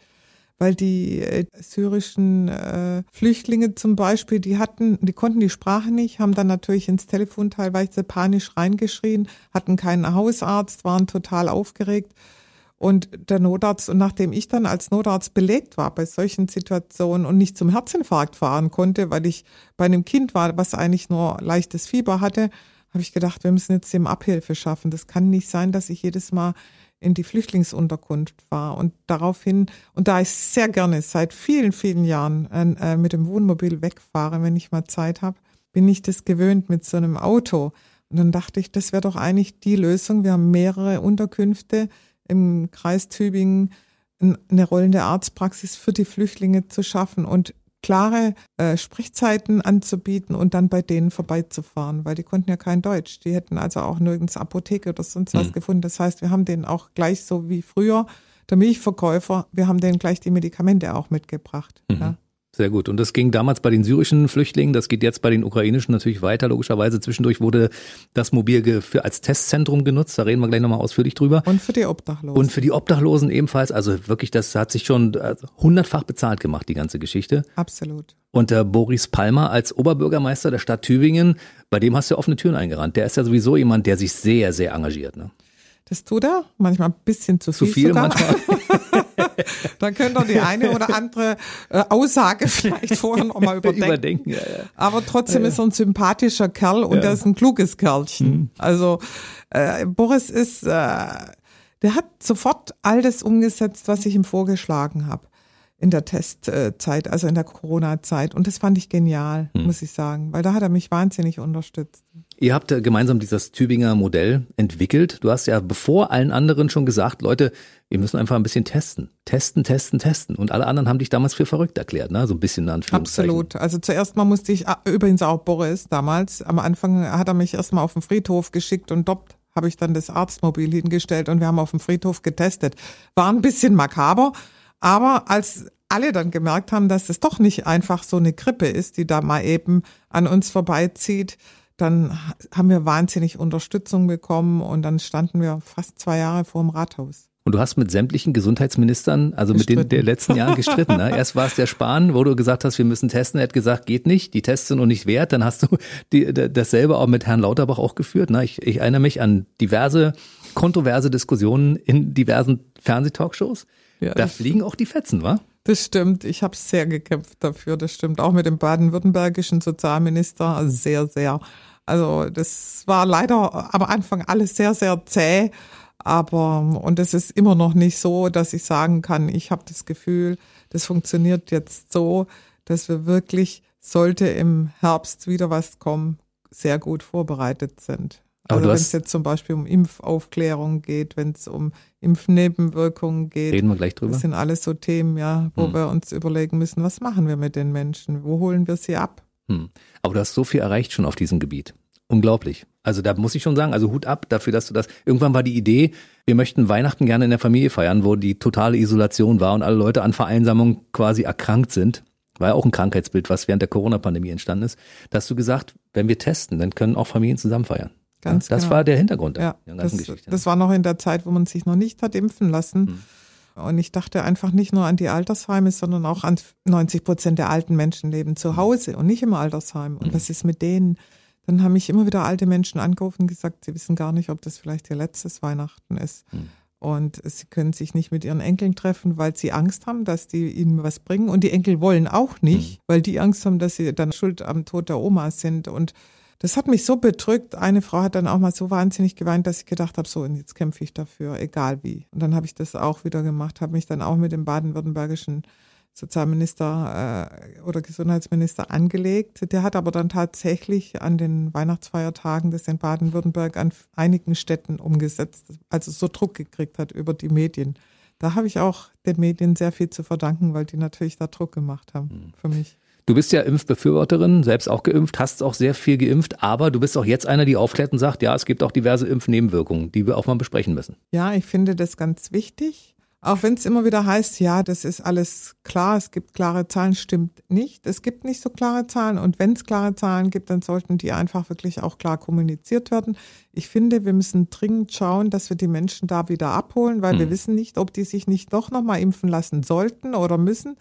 weil die äh, syrischen äh, Flüchtlinge zum Beispiel, die hatten, die konnten die Sprache nicht, haben dann natürlich ins Telefon teilweise panisch reingeschrien, hatten keinen Hausarzt, waren total aufgeregt. Und der Notarzt, und nachdem ich dann als Notarzt belegt war bei solchen Situationen und nicht zum Herzinfarkt fahren konnte, weil ich bei einem Kind war, was eigentlich nur leichtes Fieber hatte, habe ich gedacht, wir müssen jetzt dem Abhilfe schaffen. Das kann nicht sein, dass ich jedes Mal in die Flüchtlingsunterkunft war. Und daraufhin, und da ich sehr gerne seit vielen, vielen Jahren äh, mit dem Wohnmobil wegfahre, wenn ich mal Zeit habe, bin ich das gewöhnt mit so einem Auto. Und dann dachte ich, das wäre doch eigentlich die Lösung. Wir haben mehrere Unterkünfte im Kreis Tübingen, eine rollende Arztpraxis für die Flüchtlinge zu schaffen und klare äh, Sprechzeiten anzubieten und dann bei denen vorbeizufahren, weil die konnten ja kein Deutsch. Die hätten also auch nirgends Apotheke oder sonst was mhm. gefunden. Das heißt, wir haben denen auch gleich so wie früher der Milchverkäufer, wir haben denen gleich die Medikamente auch mitgebracht. Mhm. Ja. Sehr gut. Und das ging damals bei den syrischen Flüchtlingen, das geht jetzt bei den ukrainischen natürlich weiter. Logischerweise zwischendurch wurde das Mobil für als Testzentrum genutzt. Da reden wir gleich nochmal ausführlich drüber. Und für die Obdachlosen. Und für die Obdachlosen ebenfalls. Also wirklich, das hat sich schon äh, hundertfach bezahlt gemacht, die ganze Geschichte. Absolut. Und der Boris Palmer als Oberbürgermeister der Stadt Tübingen, bei dem hast du offene Türen eingerannt. Der ist ja sowieso jemand, der sich sehr, sehr engagiert. Ne? Das tut er, manchmal ein bisschen zu viel. Zu viel sogar. manchmal. Dann könnt ihr die eine oder andere äh, Aussage vielleicht vorher noch mal überdenken. überdenken ja, ja. Aber trotzdem ja, ist er ein sympathischer Kerl und er ist ein kluges Kerlchen. Mhm. Also äh, Boris ist, äh, der hat sofort all das umgesetzt, was ich ihm vorgeschlagen habe in der Testzeit, also in der Corona-Zeit. Und das fand ich genial, hm. muss ich sagen, weil da hat er mich wahnsinnig unterstützt. Ihr habt gemeinsam dieses Tübinger Modell entwickelt. Du hast ja bevor allen anderen schon gesagt, Leute, wir müssen einfach ein bisschen testen. Testen, testen, testen. Und alle anderen haben dich damals für verrückt erklärt, ne? So ein bisschen an Absolut. Also zuerst mal musste ich, ah, übrigens auch Boris damals, am Anfang hat er mich erstmal auf den Friedhof geschickt und dort habe ich dann das Arztmobil hingestellt und wir haben auf dem Friedhof getestet. War ein bisschen makaber, aber als alle dann gemerkt haben, dass es doch nicht einfach so eine Grippe ist, die da mal eben an uns vorbeizieht, dann haben wir wahnsinnig Unterstützung bekommen und dann standen wir fast zwei Jahre vor dem Rathaus. Und du hast mit sämtlichen Gesundheitsministern, also gestritten. mit den der letzten Jahren gestritten. Ne? Erst war es der Spahn, wo du gesagt hast, wir müssen testen. Er hat gesagt, geht nicht, die Tests sind noch nicht wert. Dann hast du die, dasselbe auch mit Herrn Lauterbach auch geführt. Ne? Ich, ich erinnere mich an diverse kontroverse Diskussionen in diversen Fernsehtalkshows. Ja, da fliegen auch die Fetzen, wa? Das stimmt. Ich habe sehr gekämpft dafür. Das stimmt. Auch mit dem baden-württembergischen Sozialminister. Sehr, sehr. Also das war leider am Anfang alles sehr, sehr zäh. Aber und es ist immer noch nicht so, dass ich sagen kann, ich habe das Gefühl, das funktioniert jetzt so, dass wir wirklich, sollte im Herbst wieder was kommen, sehr gut vorbereitet sind. Also wenn es jetzt zum Beispiel um Impfaufklärung geht, wenn es um Impfnebenwirkungen geht. Reden wir gleich drüber. Das sind alles so Themen, ja, wo hm. wir uns überlegen müssen, was machen wir mit den Menschen? Wo holen wir sie ab? Hm. Aber du hast so viel erreicht schon auf diesem Gebiet. Unglaublich. Also da muss ich schon sagen, also Hut ab dafür, dass du das. Irgendwann war die Idee, wir möchten Weihnachten gerne in der Familie feiern, wo die totale Isolation war und alle Leute an Vereinsamung quasi erkrankt sind. War ja auch ein Krankheitsbild, was während der Corona-Pandemie entstanden ist. Da hast du gesagt, wenn wir testen, dann können auch Familien zusammen feiern. Ganz das genau. war der Hintergrund der ja, ganzen das, Geschichte. Das war noch in der Zeit, wo man sich noch nicht hat impfen lassen. Hm. Und ich dachte einfach nicht nur an die Altersheime, sondern auch an 90 Prozent der alten Menschen leben zu hm. Hause und nicht im Altersheim. Und hm. was ist mit denen? Dann haben mich immer wieder alte Menschen angerufen und gesagt, sie wissen gar nicht, ob das vielleicht ihr letztes Weihnachten ist. Hm. Und sie können sich nicht mit ihren Enkeln treffen, weil sie Angst haben, dass die ihnen was bringen. Und die Enkel wollen auch nicht, hm. weil die Angst haben, dass sie dann schuld am Tod der Oma sind. Und das hat mich so bedrückt. Eine Frau hat dann auch mal so wahnsinnig geweint, dass ich gedacht habe, so, und jetzt kämpfe ich dafür, egal wie. Und dann habe ich das auch wieder gemacht, habe mich dann auch mit dem baden-württembergischen Sozialminister äh, oder Gesundheitsminister angelegt. Der hat aber dann tatsächlich an den Weihnachtsfeiertagen das in Baden-Württemberg an einigen Städten umgesetzt, also so Druck gekriegt hat über die Medien. Da habe ich auch den Medien sehr viel zu verdanken, weil die natürlich da Druck gemacht haben hm. für mich. Du bist ja Impfbefürworterin, selbst auch geimpft, hast auch sehr viel geimpft, aber du bist auch jetzt einer, die aufklärt und sagt, ja, es gibt auch diverse Impfnebenwirkungen, die wir auch mal besprechen müssen. Ja, ich finde das ganz wichtig. Auch wenn es immer wieder heißt, ja, das ist alles klar, es gibt klare Zahlen, stimmt nicht. Es gibt nicht so klare Zahlen und wenn es klare Zahlen gibt, dann sollten die einfach wirklich auch klar kommuniziert werden. Ich finde, wir müssen dringend schauen, dass wir die Menschen da wieder abholen, weil mhm. wir wissen nicht, ob die sich nicht doch nochmal impfen lassen sollten oder müssen.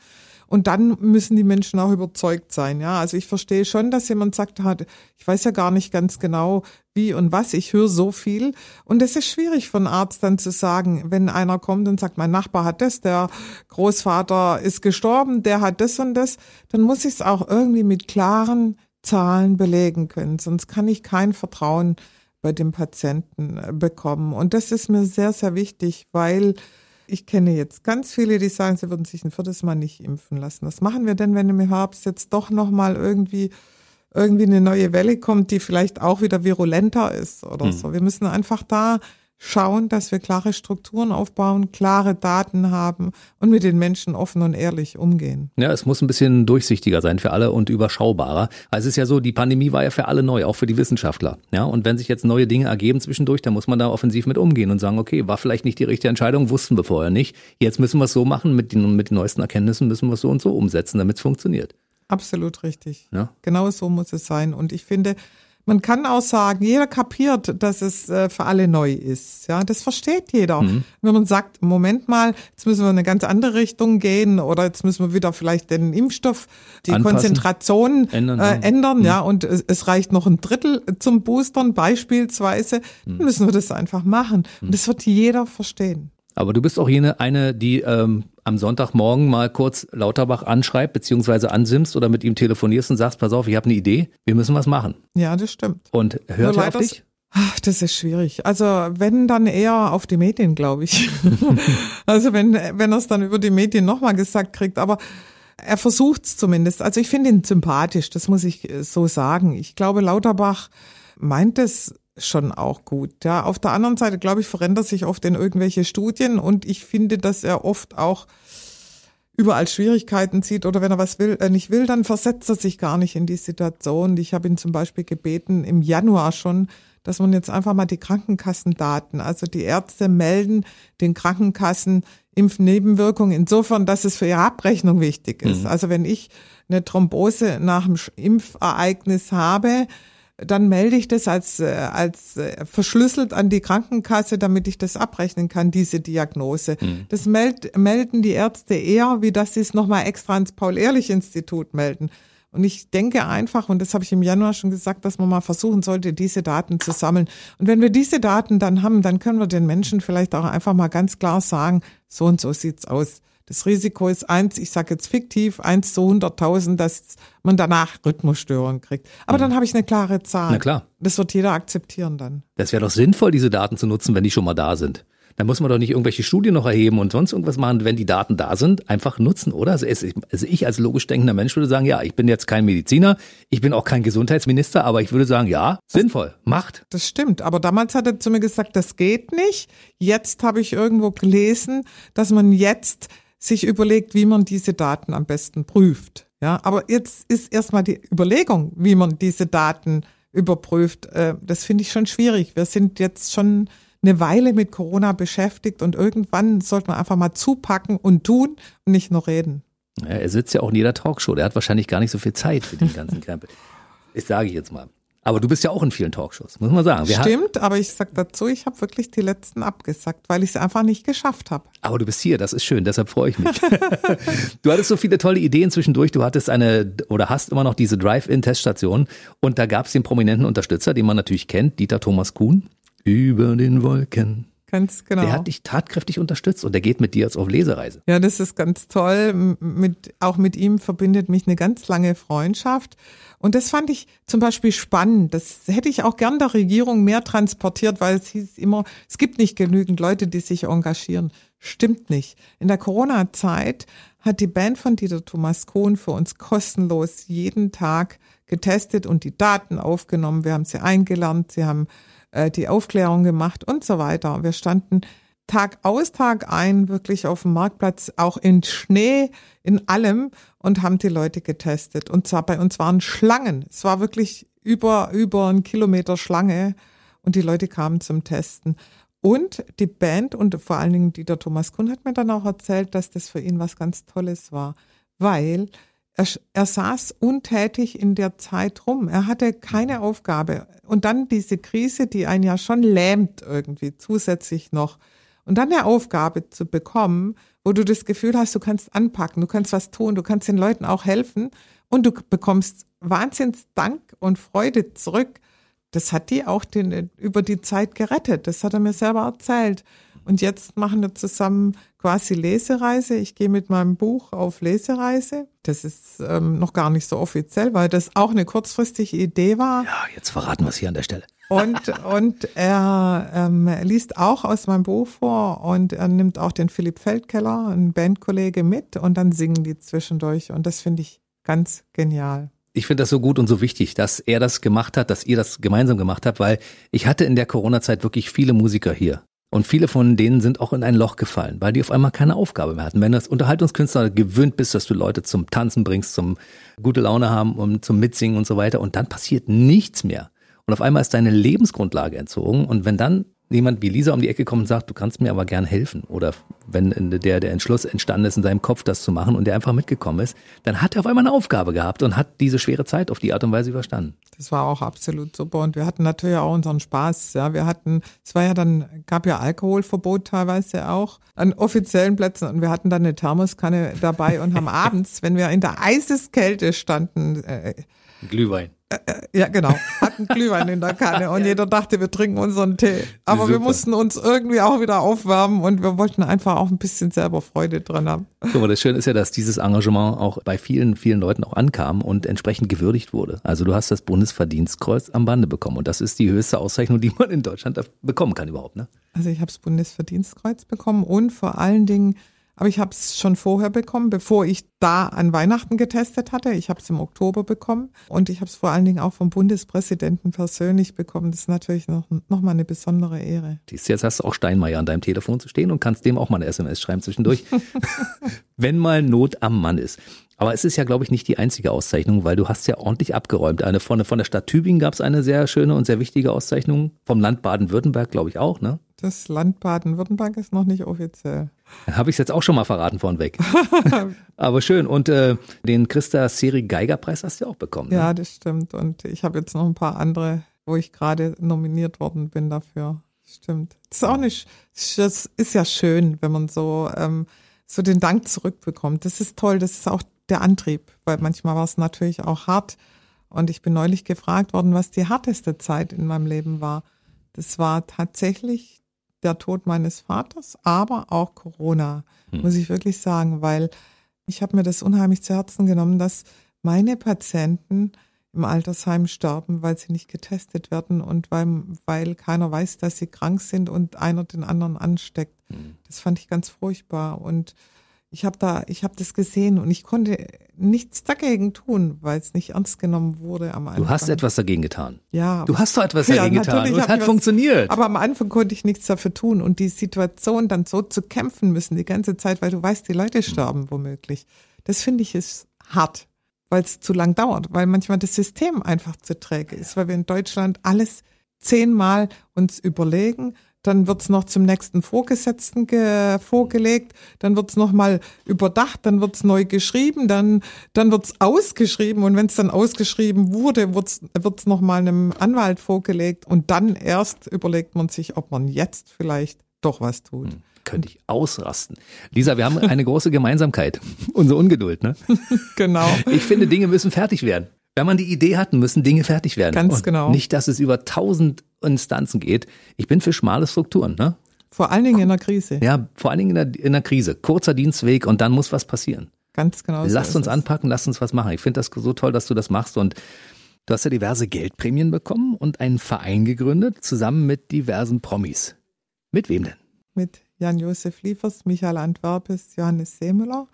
Und dann müssen die Menschen auch überzeugt sein. Ja, also ich verstehe schon, dass jemand sagt, hat, ich weiß ja gar nicht ganz genau, wie und was. Ich höre so viel. Und es ist schwierig von Arzt dann zu sagen, wenn einer kommt und sagt, mein Nachbar hat das, der Großvater ist gestorben, der hat das und das, dann muss ich es auch irgendwie mit klaren Zahlen belegen können. Sonst kann ich kein Vertrauen bei dem Patienten bekommen. Und das ist mir sehr, sehr wichtig, weil ich kenne jetzt ganz viele, die sagen, sie würden sich ein viertes Mal nicht impfen lassen. Was machen wir denn, wenn im Herbst jetzt doch nochmal irgendwie irgendwie eine neue Welle kommt, die vielleicht auch wieder virulenter ist oder hm. so. Wir müssen einfach da schauen, dass wir klare Strukturen aufbauen, klare Daten haben und mit den Menschen offen und ehrlich umgehen. Ja, es muss ein bisschen durchsichtiger sein für alle und überschaubarer. Also es ist ja so, die Pandemie war ja für alle neu, auch für die Wissenschaftler. Ja, und wenn sich jetzt neue Dinge ergeben zwischendurch, dann muss man da offensiv mit umgehen und sagen, okay, war vielleicht nicht die richtige Entscheidung, wussten wir vorher nicht. Jetzt müssen wir es so machen, mit den, mit den neuesten Erkenntnissen müssen wir es so und so umsetzen, damit es funktioniert. Absolut richtig. Ja? Genau so muss es sein. Und ich finde, man kann auch sagen, jeder kapiert, dass es äh, für alle neu ist. Ja, das versteht jeder. Mhm. Wenn man sagt, Moment mal, jetzt müssen wir in eine ganz andere Richtung gehen oder jetzt müssen wir wieder vielleicht den Impfstoff, die Anpassen. Konzentration ändern, äh, ändern mhm. ja, und es, es, reicht noch ein Drittel zum Boostern beispielsweise, mhm. dann müssen wir das einfach machen. Und das wird jeder verstehen. Aber du bist auch jene eine, die ähm, am Sonntagmorgen mal kurz Lauterbach anschreibt, beziehungsweise ansimst oder mit ihm telefonierst und sagst, pass auf, ich habe eine Idee, wir müssen was machen. Ja, das stimmt. Und hört er auf dich? Ach, das ist schwierig. Also wenn dann eher auf die Medien, glaube ich. also wenn, wenn er es dann über die Medien nochmal gesagt kriegt, aber er versucht es zumindest. Also ich finde ihn sympathisch, das muss ich so sagen. Ich glaube, Lauterbach meint es schon auch gut. Ja, auf der anderen Seite, glaube ich, verändert sich oft in irgendwelche Studien und ich finde, dass er oft auch überall Schwierigkeiten sieht oder wenn er was will, äh, nicht will, dann versetzt er sich gar nicht in die Situation. Ich habe ihn zum Beispiel gebeten im Januar schon, dass man jetzt einfach mal die Krankenkassendaten, also die Ärzte melden den Krankenkassen Impfnebenwirkungen insofern, dass es für ihre Abrechnung wichtig ist. Mhm. Also wenn ich eine Thrombose nach dem Impfereignis habe, dann melde ich das als, äh, als äh, verschlüsselt an die Krankenkasse, damit ich das abrechnen kann, diese Diagnose. Mhm. Das meld, melden die Ärzte eher, wie dass sie es nochmal extra ans Paul-Ehrlich-Institut melden. Und ich denke einfach, und das habe ich im Januar schon gesagt, dass man mal versuchen sollte, diese Daten zu sammeln. Und wenn wir diese Daten dann haben, dann können wir den Menschen vielleicht auch einfach mal ganz klar sagen, so und so sieht's aus. Das Risiko ist eins, ich sage jetzt fiktiv, eins zu 100.000, dass man danach Rhythmusstörungen kriegt. Aber mhm. dann habe ich eine klare Zahl. Na klar. Das wird jeder akzeptieren dann. Das wäre doch sinnvoll, diese Daten zu nutzen, wenn die schon mal da sind. Dann muss man doch nicht irgendwelche Studien noch erheben und sonst irgendwas machen, wenn die Daten da sind, einfach nutzen, oder? Also, also ich als logisch denkender Mensch würde sagen, ja, ich bin jetzt kein Mediziner, ich bin auch kein Gesundheitsminister, aber ich würde sagen, ja, sinnvoll, macht. Das stimmt, aber damals hat er zu mir gesagt, das geht nicht. Jetzt habe ich irgendwo gelesen, dass man jetzt sich überlegt, wie man diese Daten am besten prüft. Ja, aber jetzt ist erstmal die Überlegung, wie man diese Daten überprüft. Äh, das finde ich schon schwierig. Wir sind jetzt schon eine Weile mit Corona beschäftigt und irgendwann sollte man einfach mal zupacken und tun und nicht nur reden. Ja, er sitzt ja auch in jeder Talkshow. Der hat wahrscheinlich gar nicht so viel Zeit für den ganzen Krempel. Das sage ich jetzt mal. Aber du bist ja auch in vielen Talkshows, muss man sagen. Wir Stimmt, aber ich sag dazu, ich habe wirklich die letzten abgesagt, weil ich es einfach nicht geschafft habe. Aber du bist hier, das ist schön, deshalb freue ich mich. du hattest so viele tolle Ideen zwischendurch. Du hattest eine oder hast immer noch diese Drive-In-Teststation und da gab es den prominenten Unterstützer, den man natürlich kennt, Dieter Thomas Kuhn. Über den Wolken. Ganz genau. Der hat dich tatkräftig unterstützt und der geht mit dir jetzt auf Lesereise. Ja, das ist ganz toll. Mit, auch mit ihm verbindet mich eine ganz lange Freundschaft. Und das fand ich zum Beispiel spannend. Das hätte ich auch gern der Regierung mehr transportiert, weil es hieß immer, es gibt nicht genügend Leute, die sich engagieren. Stimmt nicht. In der Corona-Zeit hat die Band von Dieter Thomas Kohn für uns kostenlos jeden Tag getestet und die Daten aufgenommen. Wir haben sie eingelernt, sie haben äh, die Aufklärung gemacht und so weiter. Wir standen Tag aus, Tag ein wirklich auf dem Marktplatz, auch in Schnee, in allem und haben die Leute getestet. Und zwar bei uns waren Schlangen. Es war wirklich über, über ein Kilometer Schlange und die Leute kamen zum Testen. Und die Band und vor allen Dingen Dieter Thomas Kuhn hat mir dann auch erzählt, dass das für ihn was ganz Tolles war, weil er, er saß untätig in der Zeit rum. Er hatte keine Aufgabe. Und dann diese Krise, die einen ja schon lähmt irgendwie zusätzlich noch. Und dann eine Aufgabe zu bekommen, wo du das Gefühl hast, du kannst anpacken, du kannst was tun, du kannst den Leuten auch helfen und du bekommst Wahnsinns Dank und Freude zurück. Das hat die auch den, über die Zeit gerettet. Das hat er mir selber erzählt. Und jetzt machen wir zusammen quasi Lesereise. Ich gehe mit meinem Buch auf Lesereise. Das ist ähm, noch gar nicht so offiziell, weil das auch eine kurzfristige Idee war. Ja, jetzt verraten wir es hier an der Stelle. Und, und er ähm, liest auch aus meinem Buch vor und er nimmt auch den Philipp Feldkeller, einen Bandkollege, mit und dann singen die zwischendurch. Und das finde ich ganz genial ich finde das so gut und so wichtig, dass er das gemacht hat, dass ihr das gemeinsam gemacht habt, weil ich hatte in der Corona-Zeit wirklich viele Musiker hier. Und viele von denen sind auch in ein Loch gefallen, weil die auf einmal keine Aufgabe mehr hatten. Wenn du als Unterhaltungskünstler gewöhnt bist, dass du Leute zum Tanzen bringst, zum gute Laune haben und zum Mitsingen und so weiter, und dann passiert nichts mehr. Und auf einmal ist deine Lebensgrundlage entzogen. Und wenn dann jemand wie Lisa um die Ecke kommt und sagt, du kannst mir aber gern helfen. Oder wenn der, der Entschluss entstanden ist, in seinem Kopf das zu machen und der einfach mitgekommen ist, dann hat er auf einmal eine Aufgabe gehabt und hat diese schwere Zeit auf die Art und Weise überstanden. Das war auch absolut super. Und wir hatten natürlich auch unseren Spaß. Ja, wir hatten, es war ja dann, gab ja Alkoholverbot teilweise auch an offiziellen Plätzen und wir hatten dann eine Thermoskanne dabei und haben abends, wenn wir in der Eiseskälte standen, äh, Glühwein. Ja, genau. Hatten Glühwein in der Kanne und jeder dachte, wir trinken unseren Tee. Aber Super. wir mussten uns irgendwie auch wieder aufwärmen und wir wollten einfach auch ein bisschen selber Freude dran haben. Guck mal, das Schöne ist ja, dass dieses Engagement auch bei vielen, vielen Leuten auch ankam und entsprechend gewürdigt wurde. Also du hast das Bundesverdienstkreuz am Bande bekommen und das ist die höchste Auszeichnung, die man in Deutschland bekommen kann überhaupt. Ne? Also ich habe das Bundesverdienstkreuz bekommen und vor allen Dingen aber ich habe es schon vorher bekommen, bevor ich da an Weihnachten getestet hatte. Ich habe es im Oktober bekommen und ich habe es vor allen Dingen auch vom Bundespräsidenten persönlich bekommen. Das ist natürlich noch, noch mal eine besondere Ehre. Jetzt hast du auch Steinmeier an deinem Telefon zu stehen und kannst dem auch mal eine SMS schreiben zwischendurch, wenn mal Not am Mann ist. Aber es ist ja, glaube ich, nicht die einzige Auszeichnung, weil du hast ja ordentlich abgeräumt. Eine von, von der Stadt Tübingen gab es eine sehr schöne und sehr wichtige Auszeichnung. Vom Land Baden-Württemberg, glaube ich, auch, ne? Das Land Baden-Württemberg ist noch nicht offiziell. Habe ich es jetzt auch schon mal verraten vornweg. Aber schön. Und äh, den Christa Seri Geiger Preis hast du auch bekommen. Ne? Ja, das stimmt. Und ich habe jetzt noch ein paar andere, wo ich gerade nominiert worden bin dafür. Stimmt. Das ist auch nicht, das ist ja schön, wenn man so, ähm, so den Dank zurückbekommt. Das ist toll. Das ist auch der Antrieb, weil manchmal war es natürlich auch hart. Und ich bin neulich gefragt worden, was die harteste Zeit in meinem Leben war. Das war tatsächlich der Tod meines Vaters, aber auch Corona, hm. muss ich wirklich sagen, weil ich habe mir das unheimlich zu Herzen genommen, dass meine Patienten im Altersheim sterben, weil sie nicht getestet werden und weil, weil keiner weiß, dass sie krank sind und einer den anderen ansteckt. Hm. Das fand ich ganz furchtbar. Und ich habe da, ich habe das gesehen und ich konnte nichts dagegen tun, weil es nicht ernst genommen wurde am Anfang. Du hast etwas dagegen getan. Ja. Du hast doch etwas dagegen ja, getan. Und es hat funktioniert. aber am Anfang konnte ich nichts dafür tun und die Situation dann so zu kämpfen müssen die ganze Zeit, weil du weißt, die Leute sterben mhm. womöglich. Das finde ich ist hart, weil es zu lang dauert, weil manchmal das System einfach zu träge ist, weil wir in Deutschland alles zehnmal uns überlegen dann wird's noch zum nächsten Vorgesetzten vorgelegt, dann wird's noch mal überdacht, dann wird's neu geschrieben, dann, dann wird's ausgeschrieben und wenn es dann ausgeschrieben wurde, wird's wird's noch mal einem Anwalt vorgelegt und dann erst überlegt man sich, ob man jetzt vielleicht doch was tut. Hm könnte ich ausrasten. Lisa, wir haben eine große Gemeinsamkeit. Unsere Ungeduld, ne? Genau. Ich finde, Dinge müssen fertig werden. Wenn man die Idee hat, müssen Dinge fertig werden. Ganz Und genau. Nicht, dass es über tausend Instanzen geht. Ich bin für schmale Strukturen, ne? Vor allen Dingen in der Krise. Ja, vor allen Dingen in der, in der Krise. Kurzer Dienstweg und dann muss was passieren. Ganz genau. Lasst so uns anpacken, lasst uns was machen. Ich finde das so toll, dass du das machst und du hast ja diverse Geldprämien bekommen und einen Verein gegründet, zusammen mit diversen Promis. Mit wem denn? Mit Jan-Josef Liefers, Michael Antwerpes, Johannes Seemüller.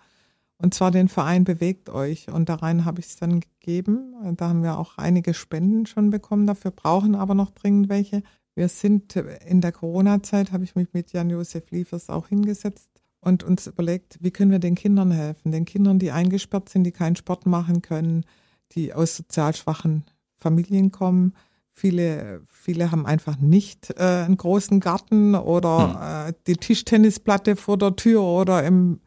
Und zwar den Verein Bewegt euch. Und da rein habe ich es dann gegeben. Da haben wir auch einige Spenden schon bekommen dafür, brauchen aber noch dringend welche. Wir sind in der Corona-Zeit, habe ich mich mit Jan-Josef Liefers auch hingesetzt und uns überlegt, wie können wir den Kindern helfen? Den Kindern, die eingesperrt sind, die keinen Sport machen können, die aus sozial schwachen Familien kommen, Viele, viele haben einfach nicht äh, einen großen Garten oder hm. äh, die Tischtennisplatte vor der Tür oder im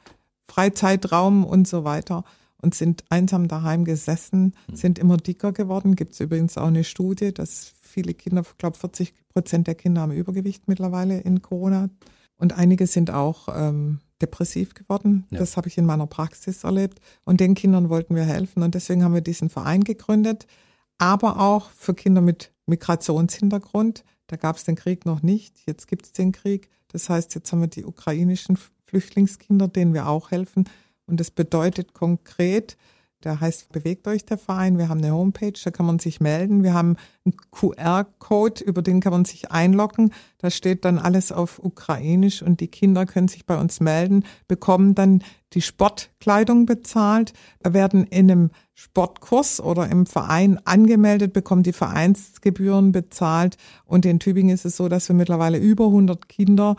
Freizeitraum und so weiter und sind einsam daheim gesessen, hm. sind immer dicker geworden. Gibt es übrigens auch eine Studie, dass viele Kinder, ich glaube 40 Prozent der Kinder haben Übergewicht mittlerweile in Corona. Und einige sind auch ähm, depressiv geworden. Ja. Das habe ich in meiner Praxis erlebt. Und den Kindern wollten wir helfen. Und deswegen haben wir diesen Verein gegründet. Aber auch für Kinder mit Migrationshintergrund. Da gab es den Krieg noch nicht. Jetzt gibt es den Krieg. Das heißt, jetzt haben wir die ukrainischen Flüchtlingskinder, denen wir auch helfen. Und das bedeutet konkret, der heißt Bewegt euch der Verein. Wir haben eine Homepage, da kann man sich melden. Wir haben einen QR-Code, über den kann man sich einloggen. Da steht dann alles auf Ukrainisch und die Kinder können sich bei uns melden, bekommen dann die Sportkleidung bezahlt, werden in einem Sportkurs oder im Verein angemeldet, bekommen die Vereinsgebühren bezahlt. Und in Tübingen ist es so, dass wir mittlerweile über 100 Kinder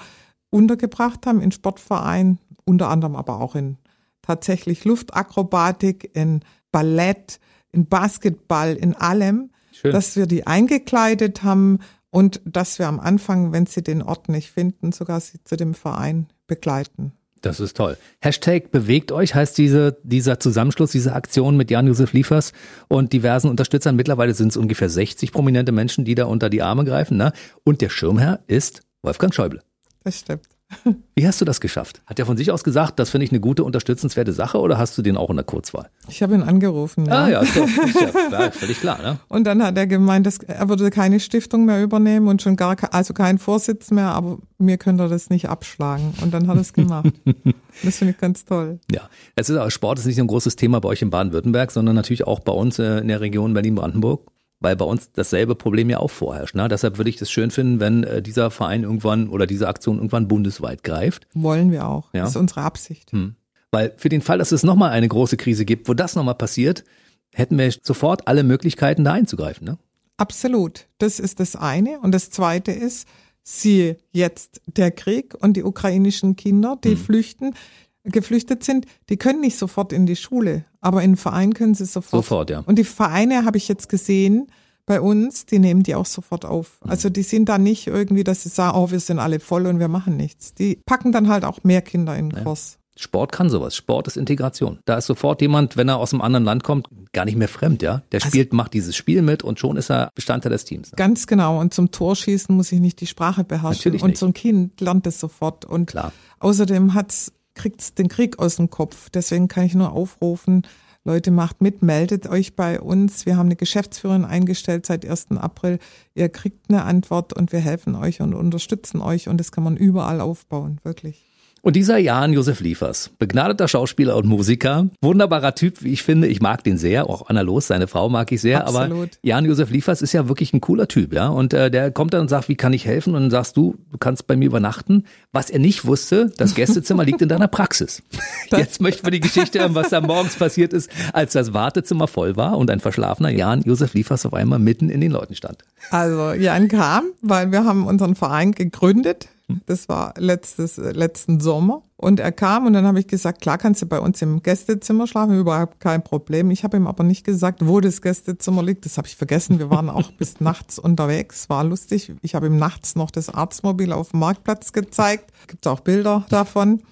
untergebracht haben in Sportvereinen, unter anderem aber auch in tatsächlich Luftakrobatik, in Ballett, in Basketball, in allem, Schön. dass wir die eingekleidet haben und dass wir am Anfang, wenn sie den Ort nicht finden, sogar sie zu dem Verein begleiten. Das ist toll. Hashtag bewegt euch heißt diese, dieser Zusammenschluss, diese Aktion mit Jan-Josef Liefers und diversen Unterstützern. Mittlerweile sind es ungefähr 60 prominente Menschen, die da unter die Arme greifen. Ne? Und der Schirmherr ist Wolfgang Schäuble. Das stimmt. Wie hast du das geschafft? Hat er von sich aus gesagt, das finde ich eine gute, unterstützenswerte Sache oder hast du den auch in der Kurzwahl? Ich habe ihn angerufen. Ja. Ah ja, so, ist ja klar, völlig klar. Ne? Und dann hat er gemeint, dass er würde keine Stiftung mehr übernehmen und schon gar, also keinen Vorsitz mehr, aber mir könnte er das nicht abschlagen. Und dann hat er es gemacht. das finde ich ganz toll. Ja, es ist aber Sport ist nicht nur ein großes Thema bei euch in Baden-Württemberg, sondern natürlich auch bei uns äh, in der Region Berlin-Brandenburg weil bei uns dasselbe Problem ja auch vorherrscht. Ne? Deshalb würde ich das schön finden, wenn äh, dieser Verein irgendwann oder diese Aktion irgendwann bundesweit greift. Wollen wir auch. Ja? Das ist unsere Absicht. Hm. Weil für den Fall, dass es nochmal eine große Krise gibt, wo das nochmal passiert, hätten wir sofort alle Möglichkeiten, da einzugreifen. Ne? Absolut. Das ist das eine. Und das zweite ist, siehe jetzt der Krieg und die ukrainischen Kinder, die hm. flüchten, geflüchtet sind, die können nicht sofort in die Schule, aber in den Verein können sie sofort. Sofort, ja. Und die Vereine habe ich jetzt gesehen bei uns, die nehmen die auch sofort auf. Mhm. Also die sind da nicht irgendwie, dass sie sagen, oh, wir sind alle voll und wir machen nichts. Die packen dann halt auch mehr Kinder in den Kurs. Ja. Sport kann sowas. Sport ist Integration. Da ist sofort jemand, wenn er aus einem anderen Land kommt, gar nicht mehr fremd, ja. Der also, spielt, macht dieses Spiel mit und schon ist er Bestandteil des Teams. Ne? Ganz genau. Und zum Torschießen muss ich nicht die Sprache beherrschen. Natürlich und nicht. so ein Kind lernt es sofort. Und Klar. außerdem hat's kriegt den Krieg aus dem Kopf. Deswegen kann ich nur aufrufen, Leute, macht mit, meldet euch bei uns. Wir haben eine Geschäftsführerin eingestellt seit 1. April. Ihr kriegt eine Antwort und wir helfen euch und unterstützen euch und das kann man überall aufbauen, wirklich. Und dieser Jan Josef Liefers, begnadeter Schauspieler und Musiker, wunderbarer Typ, wie ich finde. Ich mag den sehr, auch Anna Los, seine Frau mag ich sehr. Absolut. Aber Jan Josef Liefers ist ja wirklich ein cooler Typ, ja. Und äh, der kommt dann und sagt, wie kann ich helfen? Und dann sagst du, du kannst bei mir übernachten. Was er nicht wusste, das Gästezimmer liegt in deiner Praxis. Jetzt möchten wir die Geschichte hören, was da morgens passiert ist, als das Wartezimmer voll war und ein verschlafener Jan Josef Liefers auf einmal mitten in den Leuten stand. Also Jan kam, weil wir haben unseren Verein gegründet das war letztes, letzten Sommer. Und er kam und dann habe ich gesagt, klar kannst du bei uns im Gästezimmer schlafen, überhaupt kein Problem. Ich habe ihm aber nicht gesagt, wo das Gästezimmer liegt. Das habe ich vergessen. Wir waren auch bis nachts unterwegs. War lustig. Ich habe ihm nachts noch das Arztmobil auf dem Marktplatz gezeigt. Gibt auch Bilder davon.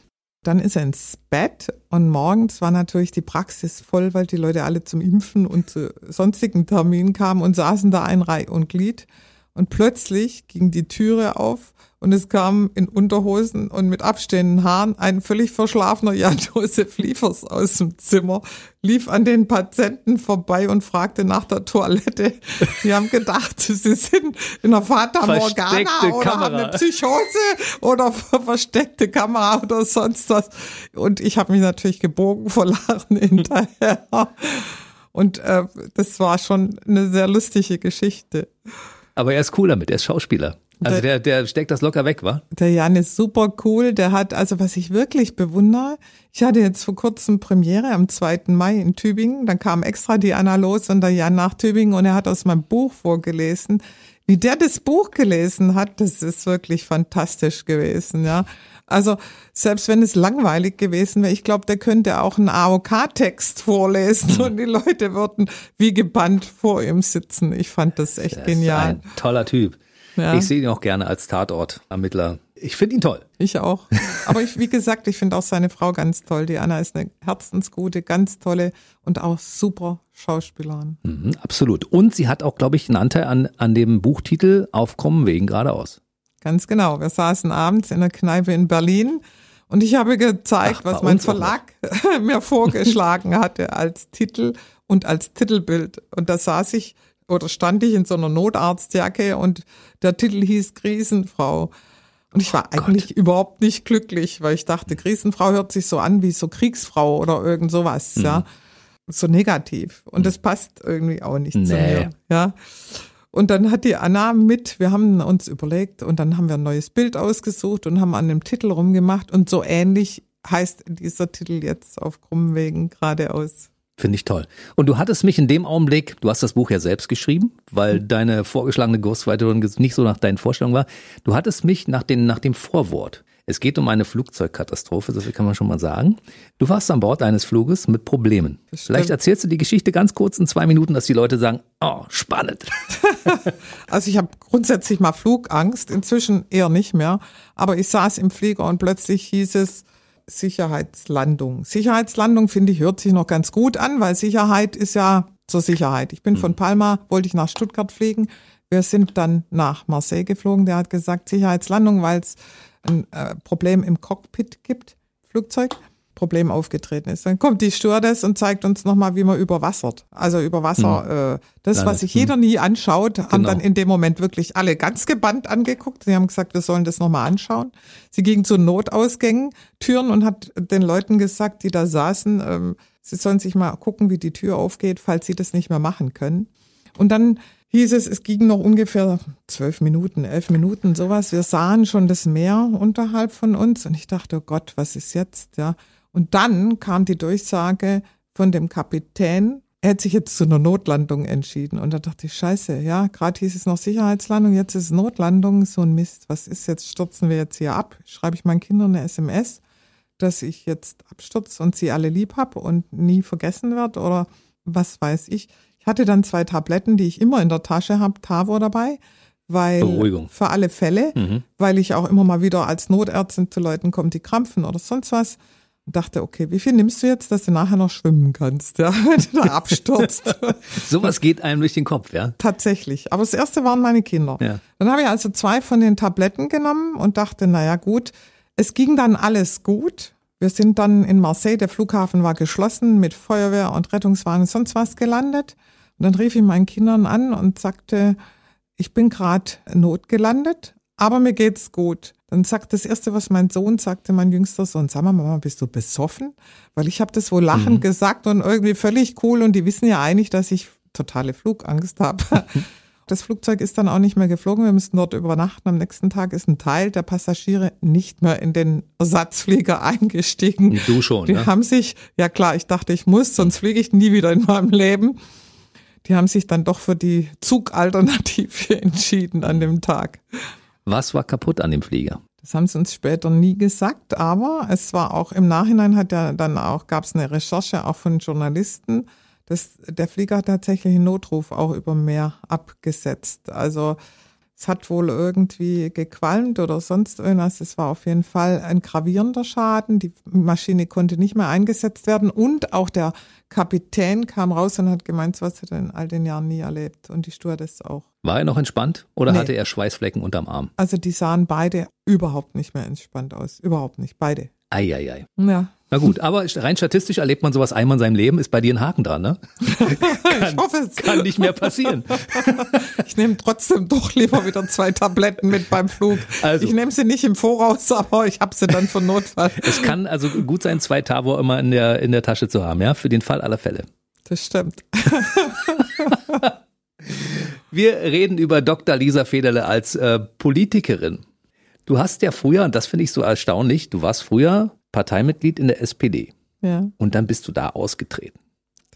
Dann ist er ins Bett und morgens war natürlich die Praxis voll, weil die Leute alle zum Impfen und zu sonstigen Terminen kamen und saßen da ein Reih und Glied. Und plötzlich ging die Türe auf und es kam in Unterhosen und mit abstehenden Haaren ein völlig verschlafener Jan-Josef Liefers aus dem Zimmer, lief an den Patienten vorbei und fragte nach der Toilette. Die haben gedacht, sie sind in der Fata Morgana oder Kamera. haben eine Psychose oder versteckte Kamera oder sonst was. Und ich habe mich natürlich gebogen vor Lachen hinterher. Und äh, das war schon eine sehr lustige Geschichte. Aber er ist cool damit, er ist Schauspieler. Also der, der steckt das locker weg, wa? Der Jan ist super cool. Der hat, also was ich wirklich bewundere, ich hatte jetzt vor kurzem Premiere am 2. Mai in Tübingen. Dann kam extra die Anna los und der Jan nach Tübingen und er hat aus meinem Buch vorgelesen. wie der das Buch gelesen hat, das ist wirklich fantastisch gewesen, ja. Also selbst wenn es langweilig gewesen wäre, ich glaube, der könnte auch einen AOK-Text vorlesen und die Leute würden wie gebannt vor ihm sitzen. Ich fand das echt Das genial. Ist ein toller Typ. Ja. Ich sehe ihn auch gerne als Tatortermittler. Ich finde ihn toll. Ich auch. Aber ich, wie gesagt, ich finde auch seine Frau ganz toll. Die Anna ist eine herzensgute, ganz tolle und auch super Schauspielerin. Mhm, absolut. Und sie hat auch, glaube ich, einen Anteil an, an dem Buchtitel Auf krummen Wegen geradeaus. Ganz genau. Wir saßen abends in einer Kneipe in Berlin und ich habe gezeigt, Ach, was mein Verlag mir vorgeschlagen hatte als Titel und als Titelbild. Und da saß ich oder stand ich in so einer Notarztjacke und der Titel hieß Krisenfrau. Und ich war eigentlich überhaupt nicht glücklich, weil ich dachte, Krisenfrau hört sich so an wie so Kriegsfrau oder irgend sowas, ja. So negativ. Und das passt irgendwie auch nicht zu Nee. mir, ja. Und dann hat die Anna mit, wir haben uns überlegt und dann haben wir ein neues Bild ausgesucht und haben an dem Titel rumgemacht und so ähnlich heißt dieser Titel jetzt auf krummen Wegen geradeaus. Finde ich toll. Und du hattest mich in dem Augenblick, du hast das Buch ja selbst geschrieben, weil deine vorgeschlagene Ghostwriterin nicht so nach deinen Vorstellungen war. Du hattest mich nach, den, nach dem Vorwort. Es geht um eine Flugzeugkatastrophe, das kann man schon mal sagen. Du warst an Bord eines Fluges mit Problemen. Vielleicht erzählst du die Geschichte ganz kurz in zwei Minuten, dass die Leute sagen, oh, spannend. Also ich habe grundsätzlich mal Flugangst, inzwischen eher nicht mehr. Aber ich saß im Flieger und plötzlich hieß es Sicherheitslandung. Sicherheitslandung finde ich hört sich noch ganz gut an, weil Sicherheit ist ja zur Sicherheit. Ich bin von Palma, wollte ich nach Stuttgart fliegen. Wir sind dann nach Marseille geflogen. Der hat gesagt Sicherheitslandung, weil es ein äh, Problem im Cockpit gibt, Flugzeug. Problem aufgetreten ist. Dann kommt die Stewardess und zeigt uns nochmal, wie man überwassert. Also über Wasser, äh, das, was Landet. sich jeder nie anschaut, haben Genau. dann in dem Moment wirklich alle ganz gebannt angeguckt. Sie haben gesagt, wir sollen das nochmal anschauen. Sie ging zu Notausgängen, Türen und hat den Leuten gesagt, die da saßen, ähm, sie sollen sich mal gucken, wie die Tür aufgeht, falls sie das nicht mehr machen können. Und dann hieß es, es ging noch ungefähr zwölf Minuten, elf Minuten, sowas. Wir sahen schon das Meer unterhalb von uns und ich dachte, oh Gott, was ist jetzt, ja? Und dann kam die Durchsage von dem Kapitän, er hat sich jetzt zu einer Notlandung entschieden. Und da dachte ich, scheiße, ja, gerade hieß es noch Sicherheitslandung, jetzt ist Notlandung, so ein Mist. Was ist jetzt, stürzen wir jetzt hier ab? Schreibe ich meinen Kindern eine SMS, dass ich jetzt abstürze und sie alle lieb hab und nie vergessen wird oder was weiß ich. Ich hatte dann zwei Tabletten, die ich immer in der Tasche habe, Tavor dabei, weil Beruhigung. für alle Fälle, weil ich auch immer mal wieder als Notärztin zu Leuten komme, die krampfen oder sonst was. Und dachte, okay, wie viel nimmst du jetzt, dass du nachher noch schwimmen kannst, ja, wenn du da abstürzt? Sowas geht einem durch den Kopf, ja. Tatsächlich. Aber das erste waren meine Kinder. Ja. Dann habe ich also zwei von den Tabletten genommen und dachte, naja, gut. Es ging dann alles gut. Wir sind dann in Marseille, der Flughafen war geschlossen, mit Feuerwehr und Rettungswagen und sonst was gelandet. Und dann rief ich meinen Kindern an und sagte, ich bin gerade notgelandet, aber mir geht's gut. Dann sagt das erste, was mein Sohn sagte, mein jüngster Sohn, sag mal, Mama, bist du besoffen? Weil ich habe das wohl lachend gesagt und irgendwie völlig cool und die wissen ja eigentlich, dass ich totale Flugangst habe. Das Flugzeug ist dann auch nicht mehr geflogen. Wir mussten dort übernachten. Am nächsten Tag ist ein Teil der Passagiere nicht mehr in den Ersatzflieger eingestiegen. Du schon, Die ne? haben sich, ja klar, ich dachte, ich muss, sonst fliege ich nie wieder in meinem Leben. Die haben sich dann doch für die Zugalternative entschieden an dem Tag. Was war kaputt an dem Flieger? Das haben sie uns später nie gesagt, aber es war auch im Nachhinein hat ja dann auch, gab es eine Recherche auch von Journalisten, dass der Flieger tatsächlich einen Notruf auch über Meer abgesetzt. Also es hat wohl irgendwie gequalmt oder sonst irgendwas. Es war auf jeden Fall ein gravierender Schaden. Die Maschine konnte nicht mehr eingesetzt werden und auch der Kapitän kam raus und hat gemeint, was hat er in all den Jahren nie erlebt und die Stewardess auch. War er noch entspannt oder Nee. hatte er Schweißflecken unterm Arm? Also die sahen beide überhaupt nicht mehr entspannt aus. Überhaupt nicht. Beide. Eieiei. Ja. Na gut, aber rein statistisch erlebt man sowas einmal in seinem Leben, ist bei dir ein Haken dran, ne? Ich hoffe es. Kann nicht mehr passieren. Ich nehme trotzdem doch lieber wieder zwei Tabletten mit beim Flug. Also. Ich nehme sie nicht im Voraus, aber ich habe sie dann für Notfall. Es kann also gut sein, zwei Tavor immer in der, in der Tasche zu haben, ja, für den Fall aller Fälle. Das stimmt. Wir reden über Dr. Lisa Federle als äh, Politikerin. Du hast ja früher, und das finde ich so erstaunlich, du warst früher Parteimitglied in der SPD Ja, und dann bist du da ausgetreten.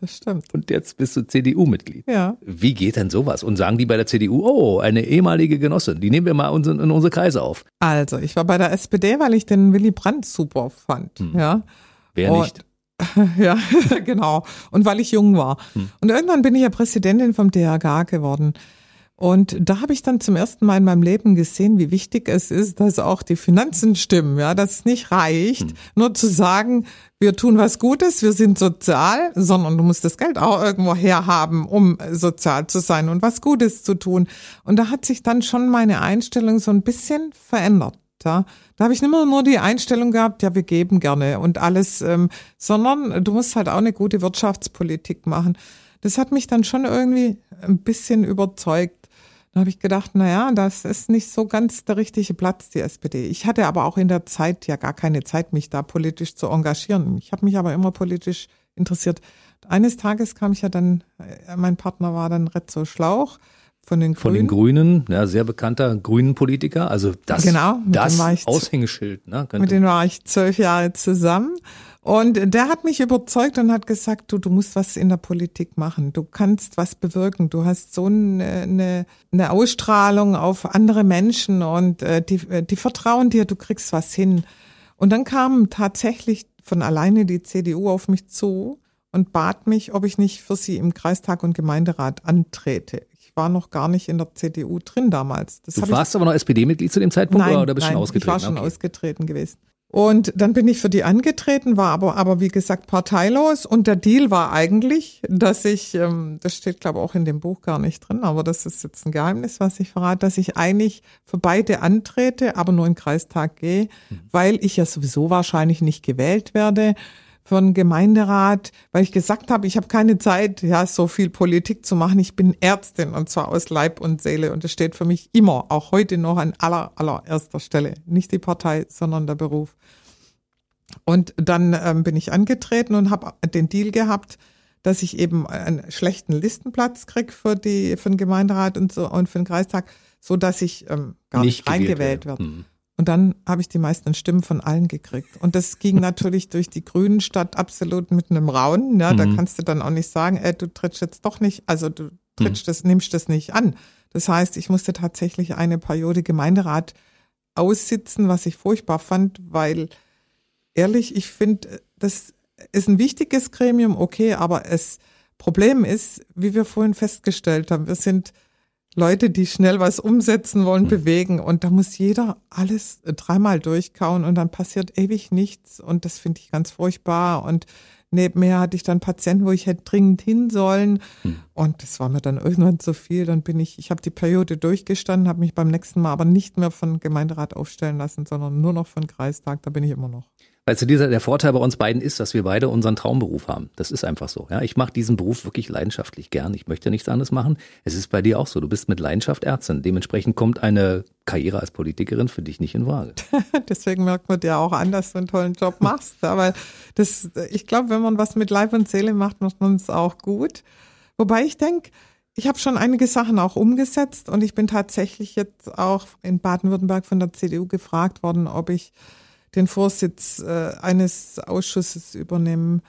Das stimmt. Und jetzt bist du CDU-Mitglied. Ja. Wie geht denn sowas? Und sagen die bei der CDU, oh, eine ehemalige Genossin, die nehmen wir mal in unsere Kreise auf. Also, ich war bei der SPD, weil ich den Willy Brandt super fand. Hm. Ja. Wer Und, nicht? Ja, genau. Und weil ich jung war. Hm. Und irgendwann bin ich ja Präsidentin vom DRG geworden. Und da habe ich dann zum ersten Mal in meinem Leben gesehen, wie wichtig es ist, dass auch die Finanzen stimmen, ja, dass es nicht reicht, hm. nur zu sagen, wir tun was Gutes, wir sind sozial, sondern du musst das Geld auch irgendwo herhaben, um sozial zu sein und was Gutes zu tun. Und da hat sich dann schon meine Einstellung so ein bisschen verändert. Ja, da habe ich nicht mehr nur die Einstellung gehabt, ja, wir geben gerne und alles, ähm, sondern du musst halt auch eine gute Wirtschaftspolitik machen. Das hat mich dann schon irgendwie ein bisschen überzeugt. Da habe ich gedacht, na ja, das ist nicht so ganz der richtige Platz, die SPD. Ich hatte aber auch in der Zeit ja gar keine Zeit, mich da politisch zu engagieren. Ich habe mich aber immer politisch interessiert. Eines Tages kam ich ja dann, äh, mein Partner war dann Rezzo Schlauch von den Grünen. Von den Grünen, ja, sehr bekannter Grünen Politiker. Also das, genau, das Aushängeschild. Ne, mit dem war ich zwölf Jahre zusammen. Und der hat mich überzeugt und hat gesagt, du, du musst was in der Politik machen. Du kannst was bewirken. Du hast so eine, eine, eine Ausstrahlung auf andere Menschen und äh, die, die vertrauen dir, du kriegst was hin. Und dann kam tatsächlich von alleine die CDU auf mich zu und bat mich, ob ich nicht für sie im Kreistag und Gemeinderat antrete. Ich war noch gar nicht in der CDU drin damals. Das du warst ich, aber noch SPD-Mitglied zu dem Zeitpunkt nein, oder bist nein, schon ausgetreten? Ich war schon okay. ausgetreten gewesen. Und dann bin ich für die angetreten, war aber, aber wie gesagt parteilos. Und der Deal war eigentlich, dass ich, ähm, das steht glaube ich auch in dem Buch gar nicht drin, aber das ist jetzt ein Geheimnis, was ich verrate, dass ich eigentlich für beide antrete, aber nur in Kreistag gehe, mhm. weil ich ja sowieso wahrscheinlich nicht gewählt werde für einen Gemeinderat, weil ich gesagt habe, ich habe keine Zeit, ja, so viel Politik zu machen. Ich bin Ärztin und zwar aus Leib und Seele und es steht für mich immer, auch heute noch an aller, allererster Stelle. Nicht die Partei, sondern der Beruf. Und dann ähm, bin ich angetreten und habe den Deal gehabt, dass ich eben einen schlechten Listenplatz krieg für die für den Gemeinderat und so und für den Kreistag, so dass ich ähm, gar nicht, nicht reingewählt werde. Hm. Und dann habe ich die meisten Stimmen von allen gekriegt. Und das ging natürlich durch die Grünen Stadt absolut mit einem Raunen. Ja, mhm. Da kannst du dann auch nicht sagen, ey, du trittst jetzt doch nicht, also du trittst mhm. das, nimmst das nicht an. Das heißt, ich musste tatsächlich eine Periode Gemeinderat aussitzen, was ich furchtbar fand, weil ehrlich, ich finde, das ist ein wichtiges Gremium, okay, aber es Problem ist, wie wir vorhin festgestellt haben, wir sind Leute, die schnell was umsetzen wollen, mhm. bewegen. Und da muss jeder alles dreimal durchkauen und dann passiert ewig nichts. Und das finde ich ganz furchtbar. Und neben mir hatte ich dann Patienten, wo ich hätte dringend hin sollen. Mhm. Und das war mir dann irgendwann zu viel. Dann bin ich, ich habe die Periode durchgestanden, habe mich beim nächsten Mal aber nicht mehr von Gemeinderat aufstellen lassen, sondern nur noch von Kreistag. Da bin ich immer noch. Weißt du, dieser, der Vorteil bei uns beiden ist, dass wir beide unseren Traumberuf haben. Das ist einfach so. Ja, ich mache diesen Beruf wirklich leidenschaftlich gern. Ich möchte nichts anderes machen. Es ist bei dir auch so. Du bist mit Leidenschaft Ärztin. Dementsprechend kommt eine Karriere als Politikerin für dich nicht in Frage. Deswegen merkt man dir auch an, dass du einen tollen Job machst. Aber das, ich glaube, wenn man was mit Leib und Seele macht, macht man es auch gut. Wobei ich denke, ich habe schon einige Sachen auch umgesetzt und ich bin tatsächlich jetzt auch in Baden-Württemberg von der CDU gefragt worden, ob ich den Vorsitz äh, eines Ausschusses übernehmen,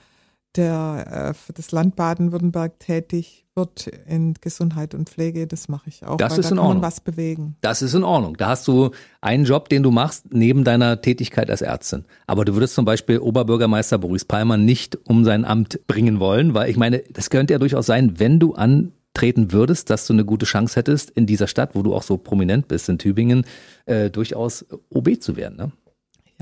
der äh, für das Land Baden-Württemberg tätig wird in Gesundheit und Pflege. Das mache ich auch. Das ist da in Ordnung. was bewegen. Das ist in Ordnung. Da hast du einen Job, den du machst neben deiner Tätigkeit als Ärztin. Aber du würdest zum Beispiel Oberbürgermeister Boris Palmer nicht um sein Amt bringen wollen, weil ich meine, das könnte ja durchaus sein, wenn du antreten würdest, dass du eine gute Chance hättest, in dieser Stadt, wo du auch so prominent bist, in Tübingen, äh, durchaus OB zu werden. Ne?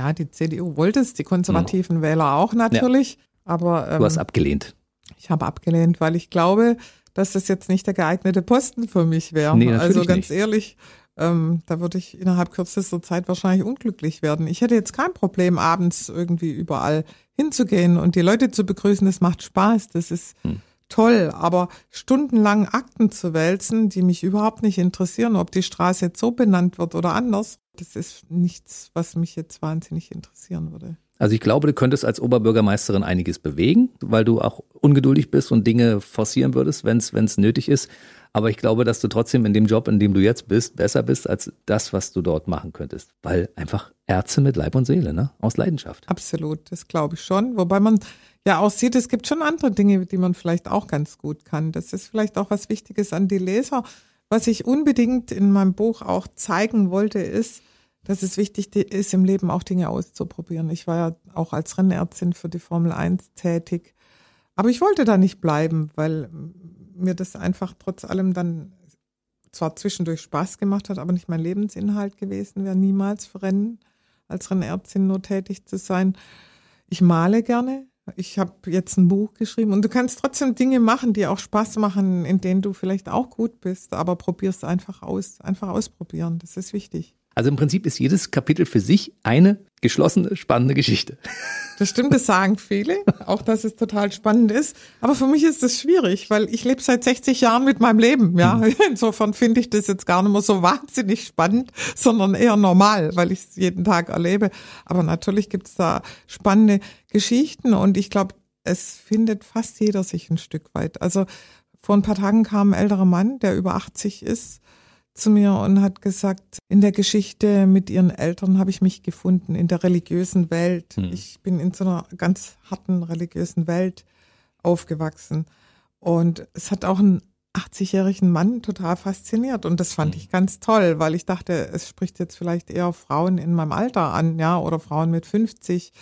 Ja, die CDU wollte es, die konservativen no. Wähler auch natürlich. Ja. Aber ähm, du hast abgelehnt. Ich habe abgelehnt, weil ich glaube, dass das jetzt nicht der geeignete Posten für mich wäre. Nee, also ganz nicht. ehrlich, ähm, da würde ich innerhalb kürzester Zeit wahrscheinlich unglücklich werden. Ich hätte jetzt kein Problem, abends irgendwie überall hinzugehen und die Leute zu begrüßen. Das macht Spaß. Das ist hm. toll. Aber stundenlang Akten zu wälzen, die mich überhaupt nicht interessieren, ob die Straße jetzt so benannt wird oder anders, das ist nichts, was mich jetzt wahnsinnig interessieren würde. Also ich glaube, du könntest als Oberbürgermeisterin einiges bewegen, weil du auch ungeduldig bist und Dinge forcieren würdest, wenn es nötig ist. Aber ich glaube, dass du trotzdem in dem Job, in dem du jetzt bist, besser bist als das, was du dort machen könntest. Weil einfach Ärzte mit Leib und Seele, ne? Aus Leidenschaft. Absolut, das glaube ich schon. Wobei man ja auch sieht, es gibt schon andere Dinge, die man vielleicht auch ganz gut kann. Das ist vielleicht auch was Wichtiges an die Leser. Was ich unbedingt in meinem Buch auch zeigen wollte, ist, dass es wichtig ist, im Leben auch Dinge auszuprobieren. Ich war ja auch als Rennärztin für die Formel 1 tätig. Aber ich wollte da nicht bleiben, weil mir das einfach trotz allem dann zwar zwischendurch Spaß gemacht hat, aber nicht mein Lebensinhalt gewesen wäre, niemals für Rennen als Rennärztin nur tätig zu sein. Ich male gerne. Ich habe jetzt ein Buch geschrieben und du kannst trotzdem Dinge machen, die auch Spaß machen, in denen du vielleicht auch gut bist, aber probierst einfach aus, einfach ausprobieren. Das ist wichtig. Also im Prinzip ist jedes Kapitel für sich eine geschlossene, spannende Geschichte. Das stimmt, das sagen viele, auch dass es total spannend ist. Aber für mich ist das schwierig, weil ich lebe seit 60 Jahren mit meinem Leben. Ja, mhm. insofern finde ich das jetzt gar nicht mehr so wahnsinnig spannend, sondern eher normal, weil ich es jeden Tag erlebe. Aber natürlich gibt es da spannende Geschichten und ich glaube, es findet fast jeder sich ein Stück weit. Also vor ein paar Tagen kam ein älterer Mann, der über 80 ist zu mir und hat gesagt, in der Geschichte mit ihren Eltern habe ich mich gefunden, in der religiösen Welt. Hm. Ich bin in so einer ganz harten religiösen Welt aufgewachsen. Und es hat auch einen 80-jährigen Mann total fasziniert. Und das fand hm. ich ganz toll, weil ich dachte, es spricht jetzt vielleicht eher Frauen in meinem Alter an, ja, oder Frauen mit 50.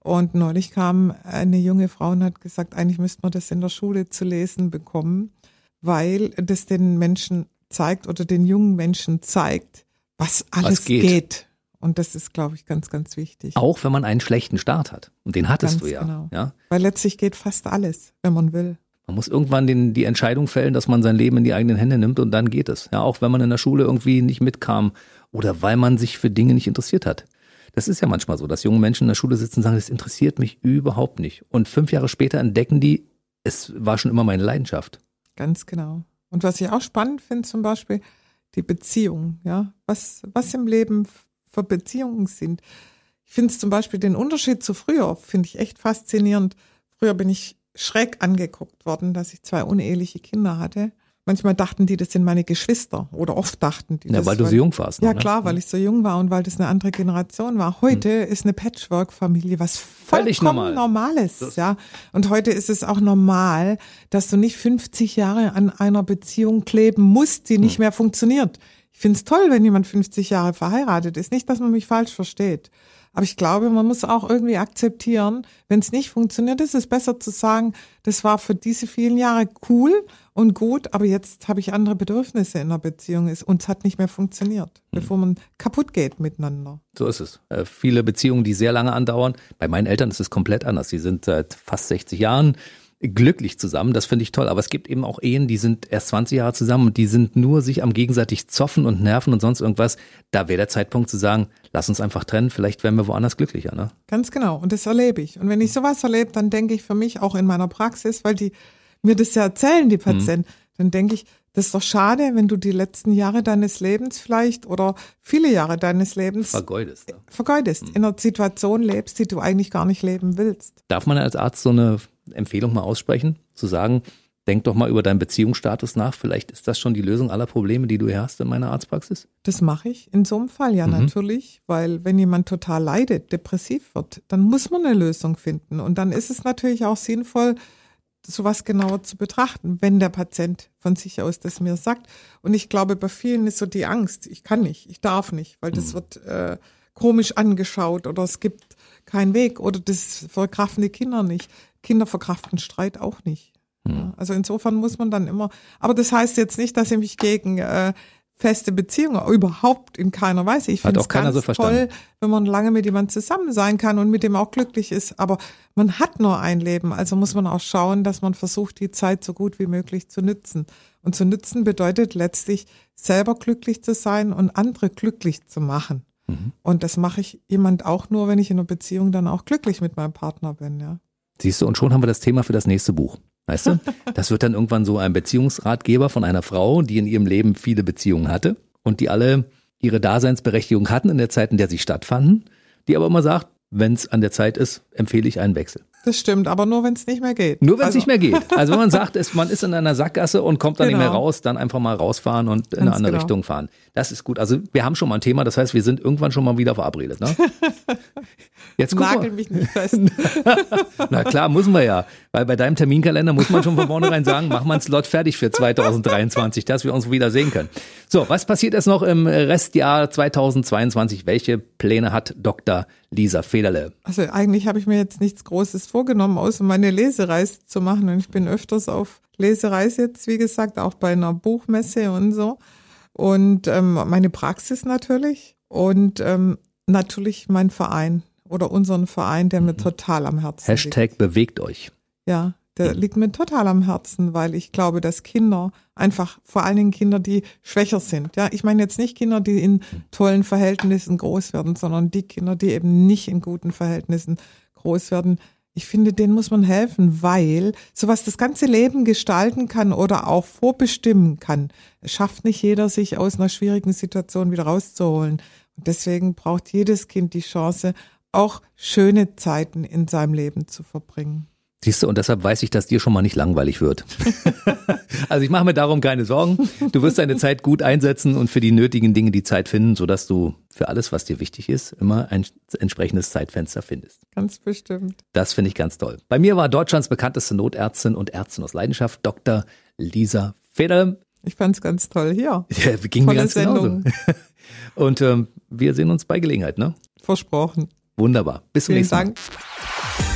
Und neulich kam eine junge Frau und hat gesagt, eigentlich müsste man das in der Schule zu lesen bekommen, weil das den Menschen zeigt oder den jungen Menschen zeigt, was alles was geht. geht. Und das ist, glaube ich, ganz, ganz wichtig. Auch wenn man einen schlechten Start hat. Und den hattest ganz du ja. Genau. ja. Weil letztlich geht fast alles, wenn man will. Man muss irgendwann den, die Entscheidung fällen, dass man sein Leben in die eigenen Hände nimmt und dann geht es. Ja, auch wenn man in der Schule irgendwie nicht mitkam oder weil man sich für Dinge nicht interessiert hat. Das ist ja manchmal so, dass junge Menschen in der Schule sitzen und sagen, das interessiert mich überhaupt nicht. Und fünf Jahre später entdecken die, es war schon immer meine Leidenschaft. Ganz genau. Und was ich auch spannend finde, zum Beispiel die Beziehung, ja, was, was im Leben für Beziehungen sind. Ich finde zum Beispiel den Unterschied zu früher, finde ich echt faszinierend. Früher bin ich schräg angeguckt worden, dass ich zwei uneheliche Kinder hatte. Manchmal dachten die, das sind meine Geschwister oder oft dachten die ja, das. weil du so jung warst. Ja, ne? klar, weil ich so jung war und weil das eine andere Generation war. Heute hm. ist eine Patchwork-Familie was vollkommen normal. Normales, ja. Und heute ist es auch normal, dass du nicht 50 Jahre an einer Beziehung kleben musst, die nicht hm. mehr funktioniert. Ich finde es toll, wenn jemand 50 Jahre verheiratet ist. Nicht, dass man mich falsch versteht. Aber ich glaube, man muss auch irgendwie akzeptieren, wenn es nicht funktioniert, ist es besser zu sagen, das war für diese vielen Jahre cool und gut, aber jetzt habe ich andere Bedürfnisse in der Beziehung und es hat nicht mehr funktioniert, mhm. bevor man kaputt geht miteinander. So ist es. Äh, viele Beziehungen, die sehr lange andauern. Bei meinen Eltern ist es komplett anders. Sie sind seit fast 60 Jahren glücklich zusammen. Das finde ich toll. Aber es gibt eben auch Ehen, die sind erst 20 Jahre zusammen und die sind nur sich am gegenseitig zoffen und nerven und sonst irgendwas. Da wäre der Zeitpunkt zu sagen, lass uns einfach trennen. Vielleicht werden wir woanders glücklicher, ne? Ganz genau. Und das erlebe ich. Und wenn ich sowas erlebe, dann denke ich für mich auch in meiner Praxis, weil die mir das ja erzählen, die Patienten, mhm. dann denke ich, das ist doch schade, wenn du die letzten Jahre deines Lebens vielleicht oder viele Jahre deines Lebens vergeudest. Ja. Vergeudest, mhm. in einer Situation lebst, die du eigentlich gar nicht leben willst. Darf man als Arzt so eine Empfehlung mal aussprechen, zu sagen, denk doch mal über deinen Beziehungsstatus nach. Vielleicht ist das schon die Lösung aller Probleme, die du hier hast in meiner Arztpraxis. Das mache ich in so einem Fall ja mhm. natürlich, weil wenn jemand total leidet, depressiv wird, dann muss man eine Lösung finden. Und dann ist es natürlich auch sinnvoll, sowas genauer zu betrachten, wenn der Patient von sich aus das mir sagt. Und ich glaube, bei vielen ist so die Angst, ich kann nicht, ich darf nicht, weil das mhm. wird äh, komisch angeschaut oder es gibt keinen Weg oder das verkraften die Kinder nicht. Kinder verkraften Streit auch nicht. Mhm. Also insofern muss man dann immer, aber das heißt jetzt nicht, dass ich mich gegen äh, feste Beziehungen überhaupt in keiner Weise. Ich finde es ganz so toll, wenn man lange mit jemandem zusammen sein kann und mit dem auch glücklich ist. Aber man hat nur ein Leben, also muss man auch schauen, dass man versucht, die Zeit so gut wie möglich zu nützen. Und zu nützen bedeutet letztlich selber glücklich zu sein und andere glücklich zu machen. Mhm. Und das mache ich jemand auch nur, wenn ich in einer Beziehung dann auch glücklich mit meinem Partner bin, ja. Siehst du, und schon haben wir das Thema für das nächste Buch. Weißt du? Das wird dann irgendwann so ein Beziehungsratgeber von einer Frau, die in ihrem Leben viele Beziehungen hatte und die alle ihre Daseinsberechtigung hatten in der Zeit, in der sie stattfanden, die aber immer sagt, wenn es an der Zeit ist, empfehle ich einen Wechsel. Das stimmt, aber nur wenn es nicht mehr geht. Nur wenn es Also- nicht mehr geht. Also wenn man sagt, es, man ist in einer Sackgasse und kommt dann nicht mehr Genau. raus, dann einfach mal rausfahren und in eine andere genau. Richtung fahren. Das ist gut. Also wir haben schon mal ein Thema, das heißt, wir sind irgendwann schon mal wieder verabredet. Ne? Jetzt Nagel mich nicht fest. Na klar, müssen wir ja. Weil bei deinem Terminkalender muss man schon von vornherein sagen, mach mal einen Slot fertig für 2023, dass wir uns wieder sehen können. So, was passiert jetzt noch im Restjahr 2022? Welche Pläne hat Dr. Lisa Federle? Also eigentlich habe ich mir jetzt nichts Großes vorgenommen, außer meine Lesereise zu machen. Und ich bin öfters auf Lesereise jetzt, wie gesagt, auch bei einer Buchmesse und so. Und ähm, meine Praxis natürlich. Und ähm, natürlich mein Verein oder unseren Verein, der mir total am Herzen liegt. Hashtag bewegt euch. Ja, der liegt mir total am Herzen, weil ich glaube, dass Kinder einfach, vor allen Dingen Kinder, die schwächer sind. Ja, ich meine jetzt nicht Kinder, die in tollen Verhältnissen groß werden, sondern die Kinder, die eben nicht in guten Verhältnissen groß werden. Ich finde, denen muss man helfen, weil sowas das ganze Leben gestalten kann oder auch vorbestimmen kann, schafft nicht jeder, sich aus einer schwierigen Situation wieder rauszuholen. Und deswegen braucht jedes Kind die Chance, auch schöne Zeiten in seinem Leben zu verbringen. Siehst du, und deshalb weiß ich, dass dir schon mal nicht langweilig wird. also ich mache mir darum keine Sorgen. Du wirst deine Zeit gut einsetzen und für die nötigen Dinge die Zeit finden, sodass du für alles, was dir wichtig ist, immer ein entsprechendes Zeitfenster findest. Ganz bestimmt. Das finde ich ganz toll. Bei mir war Deutschlands bekannteste Notärztin und Ärztin aus Leidenschaft, Dr. Lisa Feder. Ich fand's ganz toll hier. Ja, ging mir Tolle ganz genauso. Sendung. Und ähm, wir sehen uns bei Gelegenheit, ne? Versprochen. Wunderbar. Bis zum Vielen nächsten Mal. Dank.